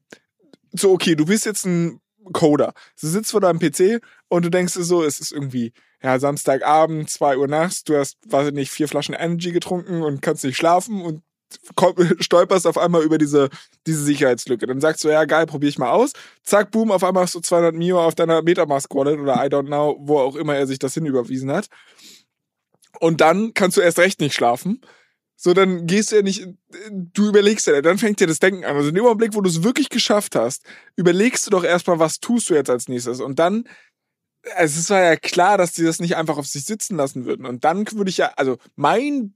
so okay, du bist jetzt ein Coder. Du sitzt vor deinem PC und du denkst dir so, es ist irgendwie, ja, Samstagabend, 2 Uhr nachts, du hast, weiß ich nicht, vier Flaschen Energy getrunken und kannst nicht schlafen und [LAUGHS] stolperst auf einmal über diese, diese Sicherheitslücke. Dann sagst du, ja, geil, probier ich mal aus. Zack, boom, auf einmal hast du 200 Mio auf deiner Metamask-Wallet oder I don't know, wo auch immer er sich das hinüberwiesen hat. Und dann kannst du erst recht nicht schlafen. So, dann gehst du ja nicht, du überlegst ja, dann fängt dir das Denken an. Also in dem Augenblick, wo du es wirklich geschafft hast, überlegst du doch erstmal, was tust du jetzt als nächstes. Und dann, es war ja klar, dass die das nicht einfach auf sich sitzen lassen würden. Und dann würde ich ja, also mein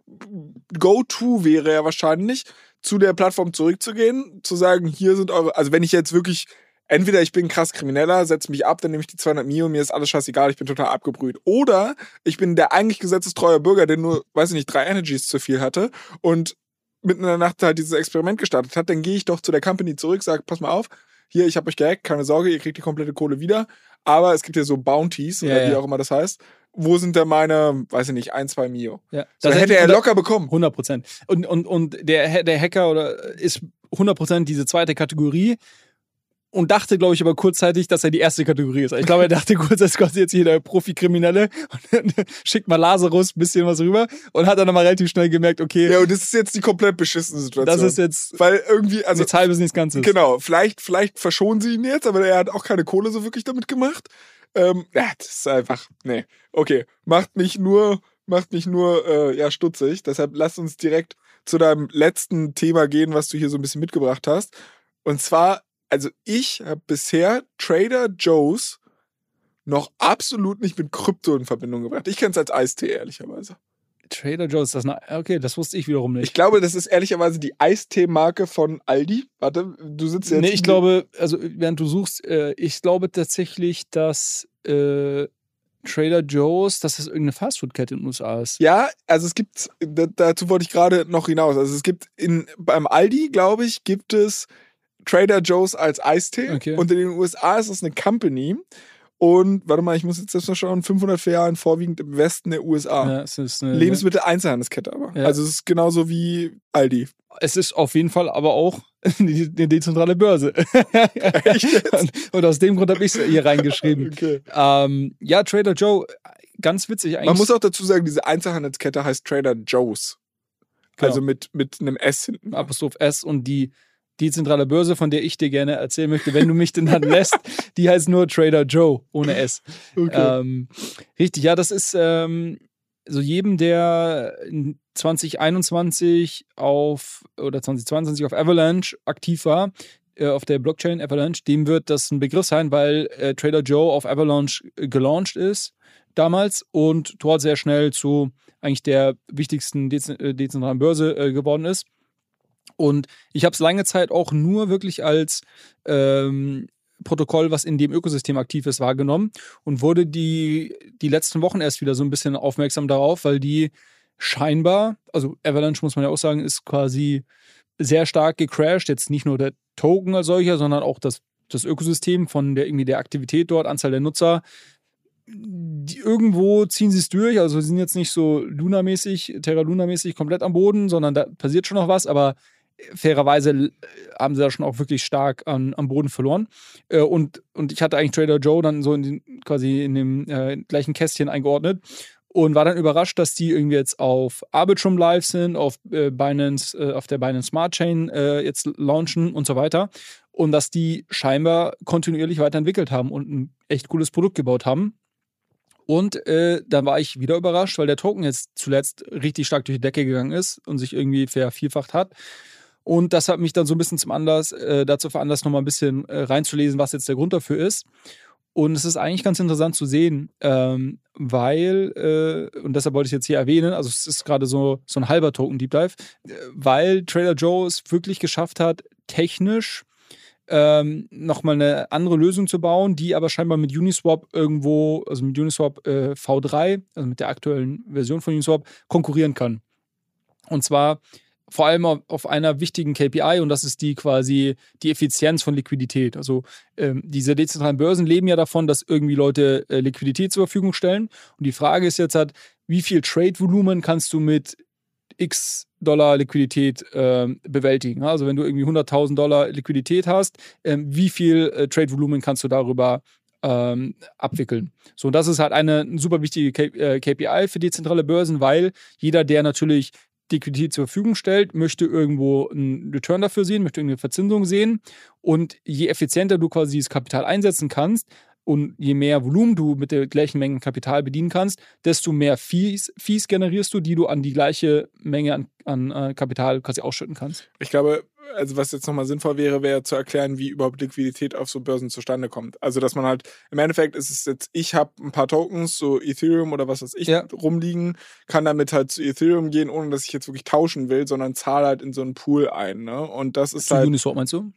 Go-To wäre ja wahrscheinlich, zu der Plattform zurückzugehen, zu sagen, hier sind eure, also wenn ich jetzt wirklich, entweder ich bin krass Krimineller, setze mich ab, dann nehme ich die 200 Mio, mir ist alles scheißegal, ich bin total abgebrüht. Oder ich bin der eigentlich gesetzestreue Bürger, der nur, weiß ich nicht, drei Energies zu viel hatte und mitten in der Nacht halt dieses Experiment gestartet hat, dann gehe ich doch zu der Company zurück, sag, pass mal auf, hier, ich habe euch gehackt, keine Sorge, ihr kriegt die komplette Kohle wieder, aber es gibt ja so Bounties, Ja, oder wie ja. auch immer das heißt. Wo sind denn meine, weiß ich nicht, ein, zwei Mio? ja, Das hätte er locker bekommen. 100 Prozent. Und, und, und der, der Hacker oder ist 100 Prozent diese zweite Kategorie und dachte, glaube ich, aber kurzzeitig, dass er die erste Kategorie ist. Ich glaube, er dachte kurz, das ist quasi jetzt hier der Profikriminelle und dann [LAUGHS] schickt mal Lazarus ein bisschen was rüber und hat dann nochmal relativ schnell gemerkt, okay, Ja, und das ist jetzt die komplett beschissene Situation. das ist jetzt Weil irgendwie, also, nichts halbes, nichts Ganzes. genau, vielleicht, vielleicht verschonen sie ihn jetzt, aber er hat auch keine Kohle so wirklich damit gemacht. Ähm, ja, das ist einfach, nee. Okay, macht mich nur, macht mich nur, äh, ja, stutzig. Deshalb lass uns direkt zu deinem letzten Thema gehen, was du hier so ein bisschen mitgebracht hast. Und zwar, also ich habe bisher Trader Joe's noch absolut nicht mit Krypto in Verbindung gebracht. Ich kenne es als Eistee, ehrlicherweise. Trader Joe's, das na, okay, das wusste ich wiederum Ich nicht. glaube, das ist ehrlicherweise die Eistee-Marke von Aldi. Warte, du sitzt jetzt. nee, ich glaube, also während du suchst, äh, ich glaube tatsächlich, dass äh, Trader Joe's, dass das irgendeine Fastfood-Kette in den USA ist. Ja, also es gibt, dazu wollte ich gerade noch hinaus. Also es gibt in, beim Aldi, glaube ich, gibt es Trader Joe's als Eistee. Okay. Und in den USA ist es eine Company. Und warte mal, ich muss jetzt mal schauen, 500 Jahre vorwiegend im Westen der USA. Ja, Lebensmittel-Einzelhandelskette aber. Ja. Also es ist genauso wie Aldi. Es ist auf jeden Fall aber auch [LAUGHS] eine dezentrale Börse. [LAUGHS] und, und aus dem Grund habe ich es hier reingeschrieben. [LAUGHS] Okay. Ähm, ja, Trader Joe, ganz witzig eigentlich. Man muss auch dazu sagen, diese Einzelhandelskette heißt Trader Joe's. Genau. Also mit, mit einem S hinten. Apostroph S und die dezentrale Börse, von der ich dir gerne erzählen möchte, wenn du mich denn dann lässt, [LAUGHS] die heißt nur Trader Joe ohne S. Okay. Ähm, richtig, ja, das ist ähm, so jedem, der in 2021 auf oder 2022 auf Avalanche aktiv war, äh, auf der Blockchain Avalanche, dem wird das ein Begriff sein, weil äh, Trader Joe auf Avalanche äh, gelauncht ist damals und dort sehr schnell zu eigentlich der wichtigsten Dez äh, dezentralen Börse äh, geworden ist. Und ich habe es lange Zeit auch nur wirklich als ähm, Protokoll, was in dem Ökosystem aktiv ist, wahrgenommen und wurde die, die letzten Wochen erst wieder so ein bisschen aufmerksam darauf, weil die scheinbar, also Avalanche muss man ja auch sagen, ist quasi sehr stark gecrashed. Jetzt nicht nur der Token als solcher, sondern auch das, das Ökosystem von der irgendwie der Aktivität dort, Anzahl der Nutzer. Die, irgendwo ziehen sie es durch, also sie sind jetzt nicht so Luna-mäßig, Terra Luna-mäßig komplett am Boden, sondern da passiert schon noch was, aber fairerweise äh, haben sie da schon auch wirklich stark an, am Boden verloren. Äh, und, und ich hatte eigentlich Trader Joe dann so in den, quasi in dem äh, gleichen Kästchen eingeordnet und war dann überrascht, dass die irgendwie jetzt auf Arbitrum live sind, auf äh, Binance, äh, auf der Binance Smart Chain äh, jetzt launchen und so weiter. Und dass die scheinbar kontinuierlich weiterentwickelt haben und ein echt cooles Produkt gebaut haben. Und äh, da war ich wieder überrascht, weil der Token jetzt zuletzt richtig stark durch die Decke gegangen ist und sich irgendwie vervierfacht hat. Und das hat mich dann so ein bisschen zum Anlass, äh, dazu veranlasst, nochmal ein bisschen äh, reinzulesen, was jetzt der Grund dafür ist. Und es ist eigentlich ganz interessant zu sehen, ähm, weil, äh, und deshalb wollte ich jetzt hier erwähnen, also es ist gerade so, so ein halber Token Deep Dive, äh, weil Trader Joe es wirklich geschafft hat, technisch ähm, nochmal eine andere Lösung zu bauen, die aber scheinbar mit Uniswap irgendwo, also mit Uniswap äh, V3, also mit der aktuellen Version von Uniswap, konkurrieren kann. Und zwar vor allem auf, einer wichtigen KPI und das ist die quasi die Effizienz von Liquidität. Also ähm, diese dezentralen Börsen leben ja davon, dass irgendwie Leute äh, Liquidität zur Verfügung stellen. Und die Frage ist jetzt halt, wie viel Trade-Volumen kannst du mit x Dollar Liquidität ähm, bewältigen? Also wenn du irgendwie 100.000 Dollar Liquidität hast, ähm, wie viel äh, Trade-Volumen kannst du darüber ähm, abwickeln. So, und das ist halt eine super wichtige K äh, KPI für dezentrale Börsen, weil jeder, der natürlich Liquidität zur Verfügung stellt, möchte irgendwo einen Return dafür sehen, möchte irgendeine Verzinsung sehen. Und je effizienter du quasi dieses Kapital einsetzen kannst und je mehr Volumen du mit der gleichen Menge Kapital bedienen kannst, desto mehr Fees, Fees generierst du, die du an die gleiche Menge an, an äh, Kapital quasi ausschütten kannst. Ich glaube, also was jetzt nochmal sinnvoll wäre, wäre zu erklären, wie überhaupt Liquidität auf so Börsen zustande kommt. Also dass man halt, im Endeffekt ist es jetzt, ich habe ein paar Tokens, so Ethereum oder was weiß ich, Ja. rumliegen, kann damit halt zu Ethereum gehen, ohne dass ich jetzt wirklich tauschen will, sondern zahle halt in so einen Pool ein. Ne? Und das ist Zu halt, Uniswap meinst du?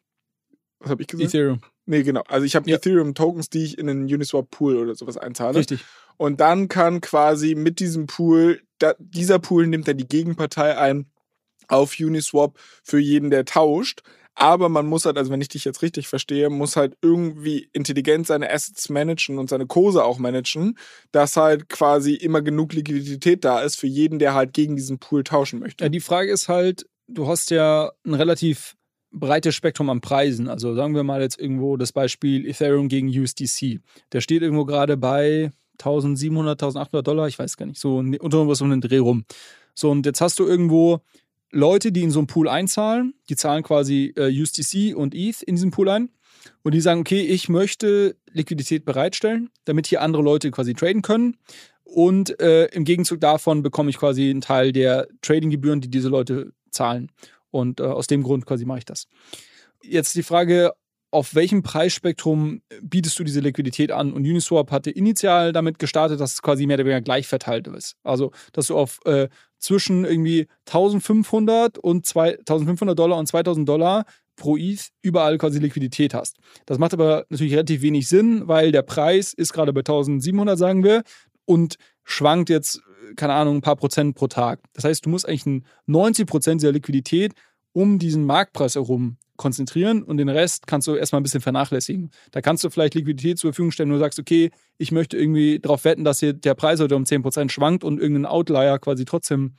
was habe ich gesagt? Ethereum. Nee, genau. Also ich habe Ja. Ethereum-Tokens, die ich in einen Uniswap-Pool oder sowas einzahle. Richtig. Und dann kann quasi mit diesem Pool, da, dieser Pool nimmt dann die Gegenpartei ein auf Uniswap für jeden, der tauscht. Aber man muss halt, also wenn ich dich jetzt richtig verstehe, muss halt irgendwie intelligent seine Assets managen und seine Kurse auch managen, dass halt quasi immer genug Liquidität da ist für jeden, der halt gegen diesen Pool tauschen möchte. Ja, die Frage ist halt, du hast ja ein relativ breites Spektrum an Preisen. Also sagen wir mal jetzt irgendwo das Beispiel Ethereum gegen USDC. Der steht irgendwo gerade bei 1700, 1800 Dollar, ich weiß gar nicht, so un- unter was um den Dreh rum. So, und jetzt hast du irgendwo Leute, die in so einen Pool einzahlen, die zahlen quasi äh, USDC und ETH in diesen Pool ein und die sagen, okay, ich möchte Liquidität bereitstellen, damit hier andere Leute quasi traden können. Und äh, im Gegenzug davon bekomme ich quasi einen Teil der Tradinggebühren, die diese Leute zahlen. Und äh, aus dem Grund quasi mache ich das. Jetzt die Frage, auf welchem Preisspektrum bietest du diese Liquidität an? Und Uniswap hatte initial damit gestartet, dass es quasi mehr oder weniger gleich verteilt ist. Also, dass du auf äh, zwischen irgendwie 1500 und 2500 Dollar und 2000 Dollar pro ETH überall quasi Liquidität hast. Das macht aber natürlich relativ wenig Sinn, weil der Preis ist gerade bei 1700, sagen wir, und schwankt jetzt, keine Ahnung, ein paar Prozent pro Tag. Das heißt, du musst eigentlich 90 Prozent dieser Liquidität um diesen Marktpreis herum konzentrieren und den Rest kannst du erstmal ein bisschen vernachlässigen. Da kannst du vielleicht Liquidität zur Verfügung stellen, wo du sagst, okay, ich möchte irgendwie darauf wetten, dass hier der Preis heute um 10% schwankt und irgendein Outlier quasi trotzdem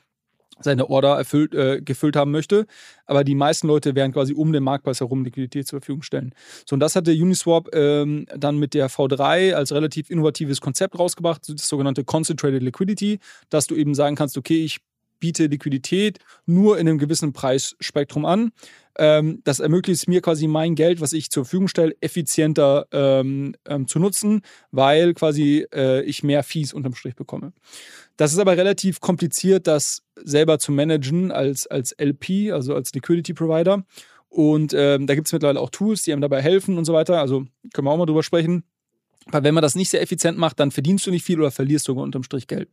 seine Order erfüllt, äh, gefüllt haben möchte. Aber die meisten Leute werden quasi um den Marktpreis herum Liquidität zur Verfügung stellen. So, und das hatte Uniswap ähm, dann mit der V3 als relativ innovatives Konzept rausgebracht, das sogenannte Concentrated Liquidity, dass du eben sagen kannst, okay, ich biete Liquidität nur in einem gewissen Preisspektrum an. Ähm, das ermöglicht es mir quasi mein Geld, was ich zur Verfügung stelle, effizienter ähm, ähm, zu nutzen, weil quasi äh, ich mehr Fees unterm Strich bekomme. Das ist aber relativ kompliziert, das selber zu managen als, als LP, also als Liquidity Provider. Und ähm, da gibt es mittlerweile auch Tools, die einem dabei helfen und so weiter. Also können wir auch mal drüber sprechen. Weil wenn man das nicht sehr effizient macht, dann verdienst du nicht viel oder verlierst sogar unterm Strich Geld.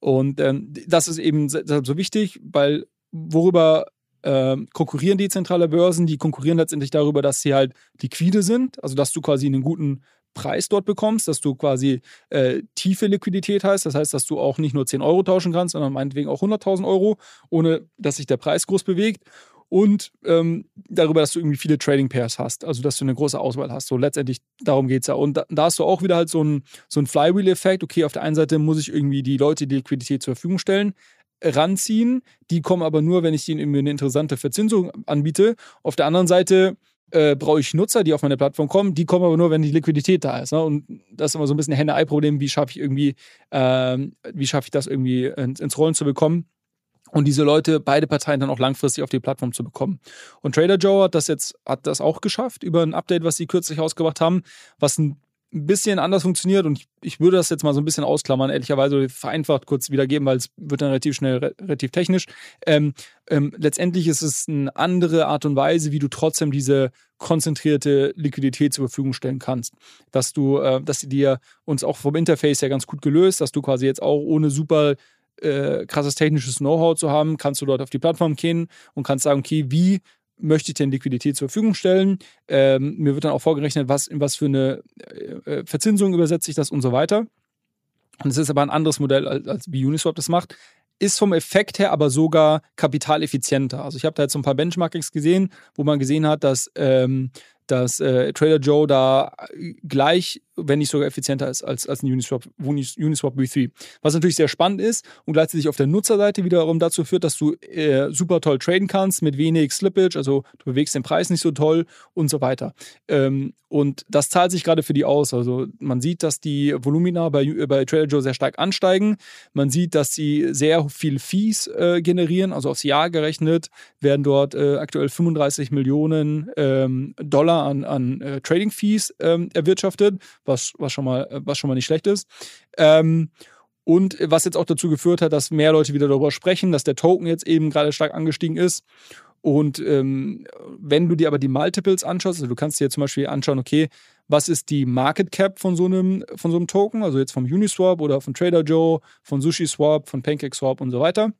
Und ähm, das ist eben so wichtig, weil worüber äh, konkurrieren die zentrale Börsen? Die konkurrieren letztendlich darüber, dass sie halt liquide sind, also dass du quasi einen guten Preis dort bekommst, dass du quasi äh, tiefe Liquidität hast. Das heißt, dass du auch nicht nur 10 Euro tauschen kannst, sondern meinetwegen auch 100.000 Euro, ohne dass sich der Preis groß bewegt. Und ähm, darüber, dass du irgendwie viele Trading Pairs hast, also dass du eine große Auswahl hast. So letztendlich darum geht es ja. Und da, da, hast du auch wieder halt so einen so Flywheel-Effekt. Okay, auf der einen Seite muss ich irgendwie die Leute die Liquidität zur Verfügung stellen, ranziehen. Die kommen aber nur, wenn ich ihnen irgendwie eine interessante Verzinsung anbiete. Auf der anderen Seite äh, brauche ich Nutzer, die auf meine Plattform kommen. Die kommen aber nur, wenn die Liquidität da ist. Ne? Und das ist immer so ein bisschen ein Henne-Ei-Problem. Wie schaffe ich irgendwie, ähm, wie schaffe ich das irgendwie ins, ins Rollen zu bekommen? Und diese Leute, beide Parteien dann auch langfristig auf die Plattform zu bekommen. Und Trader Joe hat das jetzt, hat das auch geschafft über ein Update, was sie kürzlich ausgebracht haben, was ein ein bisschen anders funktioniert und ich, ich, würde das jetzt mal so ein bisschen ausklammern, ehrlicherweise vereinfacht kurz wiedergeben, weil es wird dann relativ schnell relativ technisch. Ähm, ähm, letztendlich ist es eine andere Art und Weise, wie du trotzdem diese konzentrierte Liquidität zur Verfügung stellen kannst. Dass du, äh, dass sie dir uns auch vom Interface ja ganz gut gelöst, dass du quasi jetzt auch ohne super äh, krasses technisches Know-how zu haben, kannst du dort auf die Plattform gehen und kannst sagen, okay, wie möchte ich denn Liquidität zur Verfügung stellen? Ähm, mir wird dann auch vorgerechnet, was, in was für eine äh, äh Verzinsung übersetze ich das und so weiter. Und es ist aber ein anderes Modell, als, als wie Uniswap das macht. Ist vom Effekt her aber sogar kapitaleffizienter. Also ich habe da jetzt so ein paar Benchmarkings gesehen, wo man gesehen hat, dass ähm, dass äh, Trader Joe da gleich, wenn nicht sogar effizienter ist als, als ein Uniswap, Uniswap V3. Was natürlich sehr spannend ist und gleichzeitig auf der Nutzerseite wiederum dazu führt, dass du äh, super toll traden kannst mit wenig Slippage, also du bewegst den Preis nicht so toll und so weiter. Ähm, und das zahlt sich gerade für die aus. Also man sieht, dass die Volumina bei, bei Trader Joe sehr stark ansteigen. Man sieht, dass sie sehr viel Fees äh, generieren, also aufs Jahr gerechnet werden dort äh, aktuell 35 Millionen ähm, Dollar an, an äh, Trading Fees ähm, erwirtschaftet, was, was, schon mal, was schon mal nicht schlecht ist. Ähm, und was jetzt auch dazu geführt hat, dass mehr Leute wieder darüber sprechen, dass der Token jetzt eben gerade stark angestiegen ist. Und ähm, wenn du dir aber die Multiples anschaust, also du kannst dir zum Beispiel anschauen, okay, was ist die Market Cap von so einem, von so einem Token, also jetzt vom Uniswap oder von Trader Joe, von SushiSwap, von PancakeSwap und so weiter.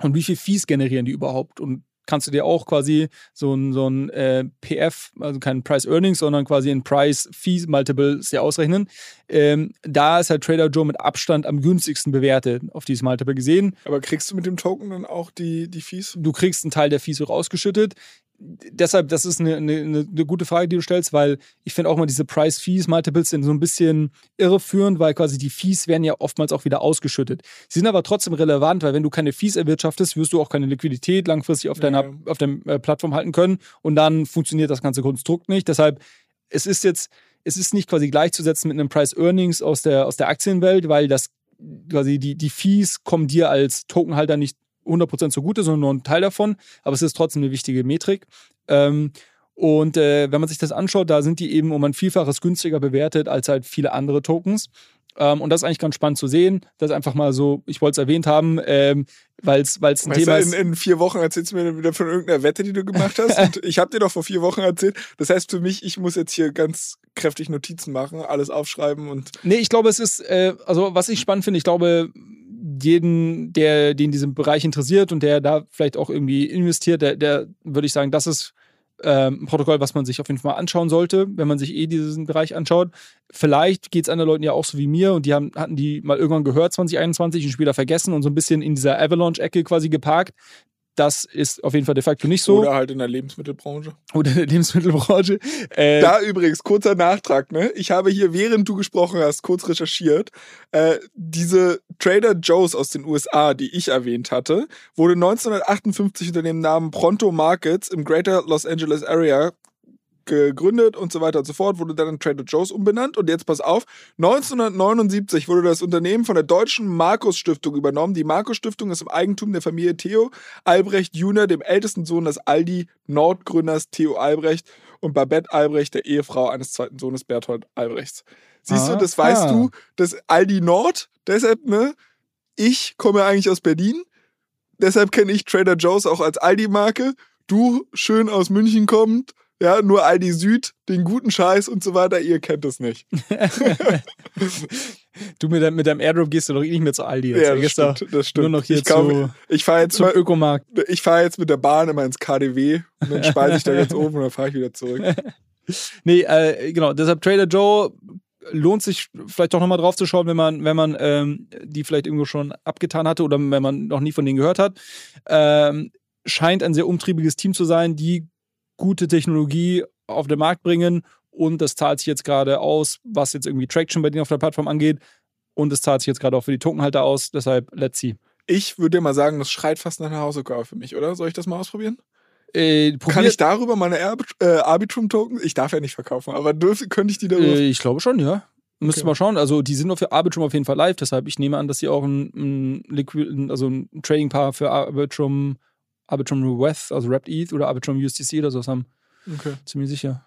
Und wie viel Fees generieren die überhaupt? Und kannst du dir auch quasi so ein, so ein äh, PF, also kein Price Earnings, sondern quasi ein Price Fee Multiple sehr ausrechnen. Ähm, da ist halt Trader Joe mit Abstand am günstigsten bewertet auf dieses Multiple gesehen. Aber kriegst du mit dem Token dann auch die, die Fees? Du kriegst einen Teil der Fees auch ausgeschüttet deshalb, das ist eine, eine, eine, gute Frage, die du stellst, weil ich finde auch mal diese Price-Fees-Multiples sind so ein bisschen irreführend, weil quasi die Fees werden ja oftmals auch wieder ausgeschüttet. Sie sind aber trotzdem relevant, weil wenn du keine Fees erwirtschaftest, wirst du auch keine Liquidität langfristig auf deiner ja. auf der äh, Plattform halten können und dann funktioniert das ganze Konstrukt nicht. Deshalb, es ist jetzt, es ist nicht quasi gleichzusetzen mit einem Price-Earnings aus der, aus der Aktienwelt, weil das quasi die, die Fees kommen dir als Tokenhalter nicht 100% zugute, sondern nur ein Teil davon. Aber es ist trotzdem eine wichtige Metrik. Ähm, und äh, wenn man sich das anschaut, da sind die eben um ein Vielfaches günstiger bewertet als halt viele andere Tokens. Ähm, und das ist eigentlich ganz spannend zu sehen. Das ist einfach mal so, ich wollte es erwähnt haben, ähm, weil es ein weißt Thema ist. In, in vier Wochen erzählst du mir wieder von irgendeiner Wette, die du gemacht hast. [LAUGHS] und ich habe dir doch vor vier Wochen erzählt. Das heißt für mich, ich muss jetzt hier ganz kräftig Notizen machen, alles aufschreiben und. Nee, ich glaube, es ist, äh, also was ich spannend finde, ich glaube, jeden, der den diesem Bereich interessiert und der da vielleicht auch irgendwie investiert, der, der würde ich sagen, das ist ähm, ein Protokoll, was man sich auf jeden Fall mal anschauen sollte, wenn man sich eh diesen Bereich anschaut. Vielleicht geht es anderen Leuten ja auch so wie mir und die haben, hatten die mal irgendwann gehört 2021 und später vergessen und so ein bisschen in dieser Avalanche-Ecke quasi geparkt. Das ist auf jeden Fall de facto nicht so. Oder halt in der Lebensmittelbranche. Oder in der Lebensmittelbranche. Äh, da übrigens, kurzer Nachtrag, ne? Ich habe hier, während du gesprochen hast, kurz recherchiert. Äh, diese Trader Joe's aus den USA, die ich erwähnt hatte, wurde 1958 unter dem Namen Pronto Markets im Greater Los Angeles Area gegründet und so weiter und so fort, wurde dann in Trader Joe's umbenannt. Und jetzt pass auf, 1979 wurde das Unternehmen von der deutschen Markus Stiftung übernommen. Die Markus Stiftung ist im Eigentum der Familie Theo Albrecht Junior, dem ältesten Sohn des Aldi Nordgründers Theo Albrecht und Babette Albrecht, der Ehefrau eines zweiten Sohnes Berthold Albrechts. Siehst ah, du, das weißt ah. du, das Aldi Nord, deshalb, ne? Ich komme eigentlich aus Berlin, deshalb kenne ich Trader Joe's auch als Aldi-Marke. Du, schön aus München kommend, ja, nur Aldi Süd, den guten Scheiß und so weiter, ihr kennt es nicht. [LAUGHS] du mit, deinem, mit deinem Airdrop gehst du doch eh nicht mehr zu Aldi. Jetzt. Ja, das stimmt, das stimmt. Nur noch hier ich zu, ich fahr jetzt zum mal, Ökomarkt. Ich fahre jetzt mit der Bahn immer ins KDW und dann speise ich da ganz oben und dann fahre ich wieder zurück. [LAUGHS] nee, äh, genau, deshalb Trader Joe lohnt sich vielleicht doch nochmal drauf zu schauen, wenn man, wenn man ähm, die vielleicht irgendwo schon abgetan hatte oder wenn man noch nie von denen gehört hat. Ähm, scheint ein sehr umtriebiges Team zu sein, die gute Technologie auf den Markt bringen und das zahlt sich jetzt gerade aus, was jetzt irgendwie Traction bei denen auf der Plattform angeht und es zahlt sich jetzt gerade auch für die Tokenhalter aus, deshalb let's see. Ich würde dir mal sagen, das schreit fast nach einer Hausaufgabe für mich, oder? Soll ich das mal ausprobieren? Äh, Kann ich darüber meine äh, Arbitrum-Token? Ich darf ja nicht verkaufen, aber dürfte, könnte ich die darüber? Äh, ich glaube schon, ja. Müsste okay. mal schauen. Also die sind nur für Arbitrum auf jeden Fall live, deshalb ich nehme an, dass sie auch ein, ein Liquid, also ein Trading-Paar für Arbitrum Arbitrum Weth, also Wrapped ETH oder Arbitrum USDC oder sowas haben. Okay. Ziemlich sicher.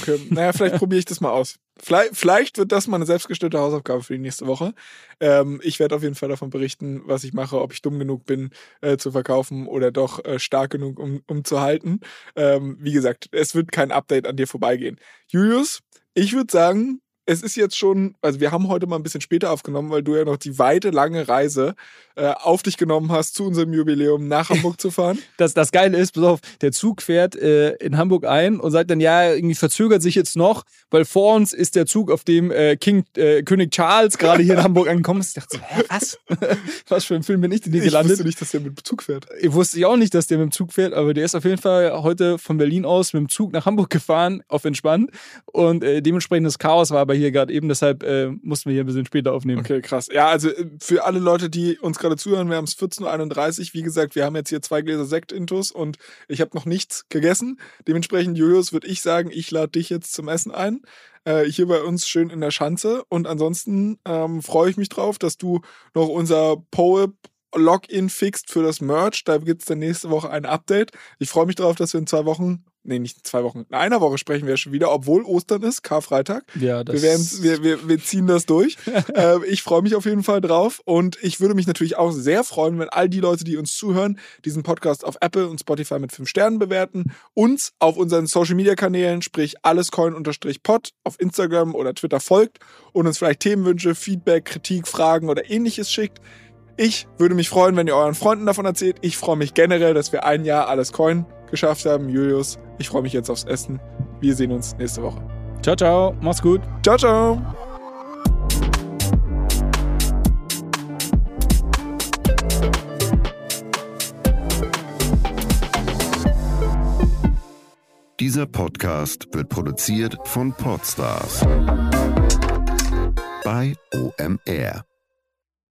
Okay. Naja, vielleicht [LAUGHS] probiere ich das mal aus. Vielleicht, vielleicht, wird das mal eine selbstgestellte Hausaufgabe für die nächste Woche. Ähm, ich werde auf jeden Fall davon berichten, was ich mache, ob ich dumm genug bin äh, zu verkaufen oder doch äh, stark genug, um, um zu halten. Ähm, wie gesagt, es wird kein Update an dir vorbeigehen. Julius, ich würde sagen, es ist jetzt schon, also wir haben heute mal ein bisschen später aufgenommen, weil du ja noch die weite, lange Reise äh, auf dich genommen hast, zu unserem Jubiläum nach Hamburg zu fahren. [LAUGHS] Das, das Geile ist, pass auf, der Zug fährt äh, in Hamburg ein und sagt dann, ja, irgendwie verzögert sich jetzt noch, weil vor uns ist der Zug, auf dem äh, King, äh, König Charles gerade hier in Hamburg [LAUGHS] angekommen ist. Ich dachte so, hä, was? [LAUGHS] was für ein Film bin ich denn hier gelandet? Ich wusste nicht, dass der mit dem Zug fährt. Ich wusste ja auch nicht, dass der mit dem Zug fährt, aber der ist auf jeden Fall heute von Berlin aus mit dem Zug nach Hamburg gefahren, auf entspannt. Und äh, dementsprechendes Chaos war aber hier gerade eben, deshalb äh, mussten wir hier ein bisschen später aufnehmen. Okay, krass. Ja, also äh, für alle Leute, die uns gerade zuhören, wir haben es 14.31 Uhr. Wie gesagt, wir haben jetzt hier zwei Gläser Sekt intus und ich habe noch nichts gegessen. Dementsprechend, Julius, würde ich sagen, ich lade dich jetzt zum Essen ein. Äh, hier bei uns schön in der Schanze. Und ansonsten ähm, freue ich mich drauf, dass du noch unser Poep Login fixt für das Merch. Da gibt es dann nächste Woche ein Update. Ich freue mich darauf, dass wir in zwei Wochen nee, nicht in zwei Wochen, in einer Woche sprechen wir schon wieder, obwohl Ostern ist, Karfreitag. Ja, das wir, wir, wir, wir ziehen das durch. [LAUGHS] äh, ich freue mich auf jeden Fall drauf und ich würde mich natürlich auch sehr freuen, wenn all die Leute, die uns zuhören, diesen Podcast auf Apple und Spotify mit fünf Sternen bewerten, uns auf unseren Social Media Kanälen, sprich allescoin-pod auf Instagram oder Twitter folgt und uns vielleicht Themenwünsche, Feedback, Kritik, Fragen oder ähnliches schickt. Ich würde mich freuen, wenn ihr euren Freunden davon erzählt. Ich freue mich generell, dass wir ein Jahr alles Coin geschafft haben. Julius, ich freue mich jetzt aufs Essen. Wir sehen uns nächste Woche. Ciao, ciao. Mach's gut. Ciao, ciao. Dieser Podcast wird produziert von Podstars bei OMR.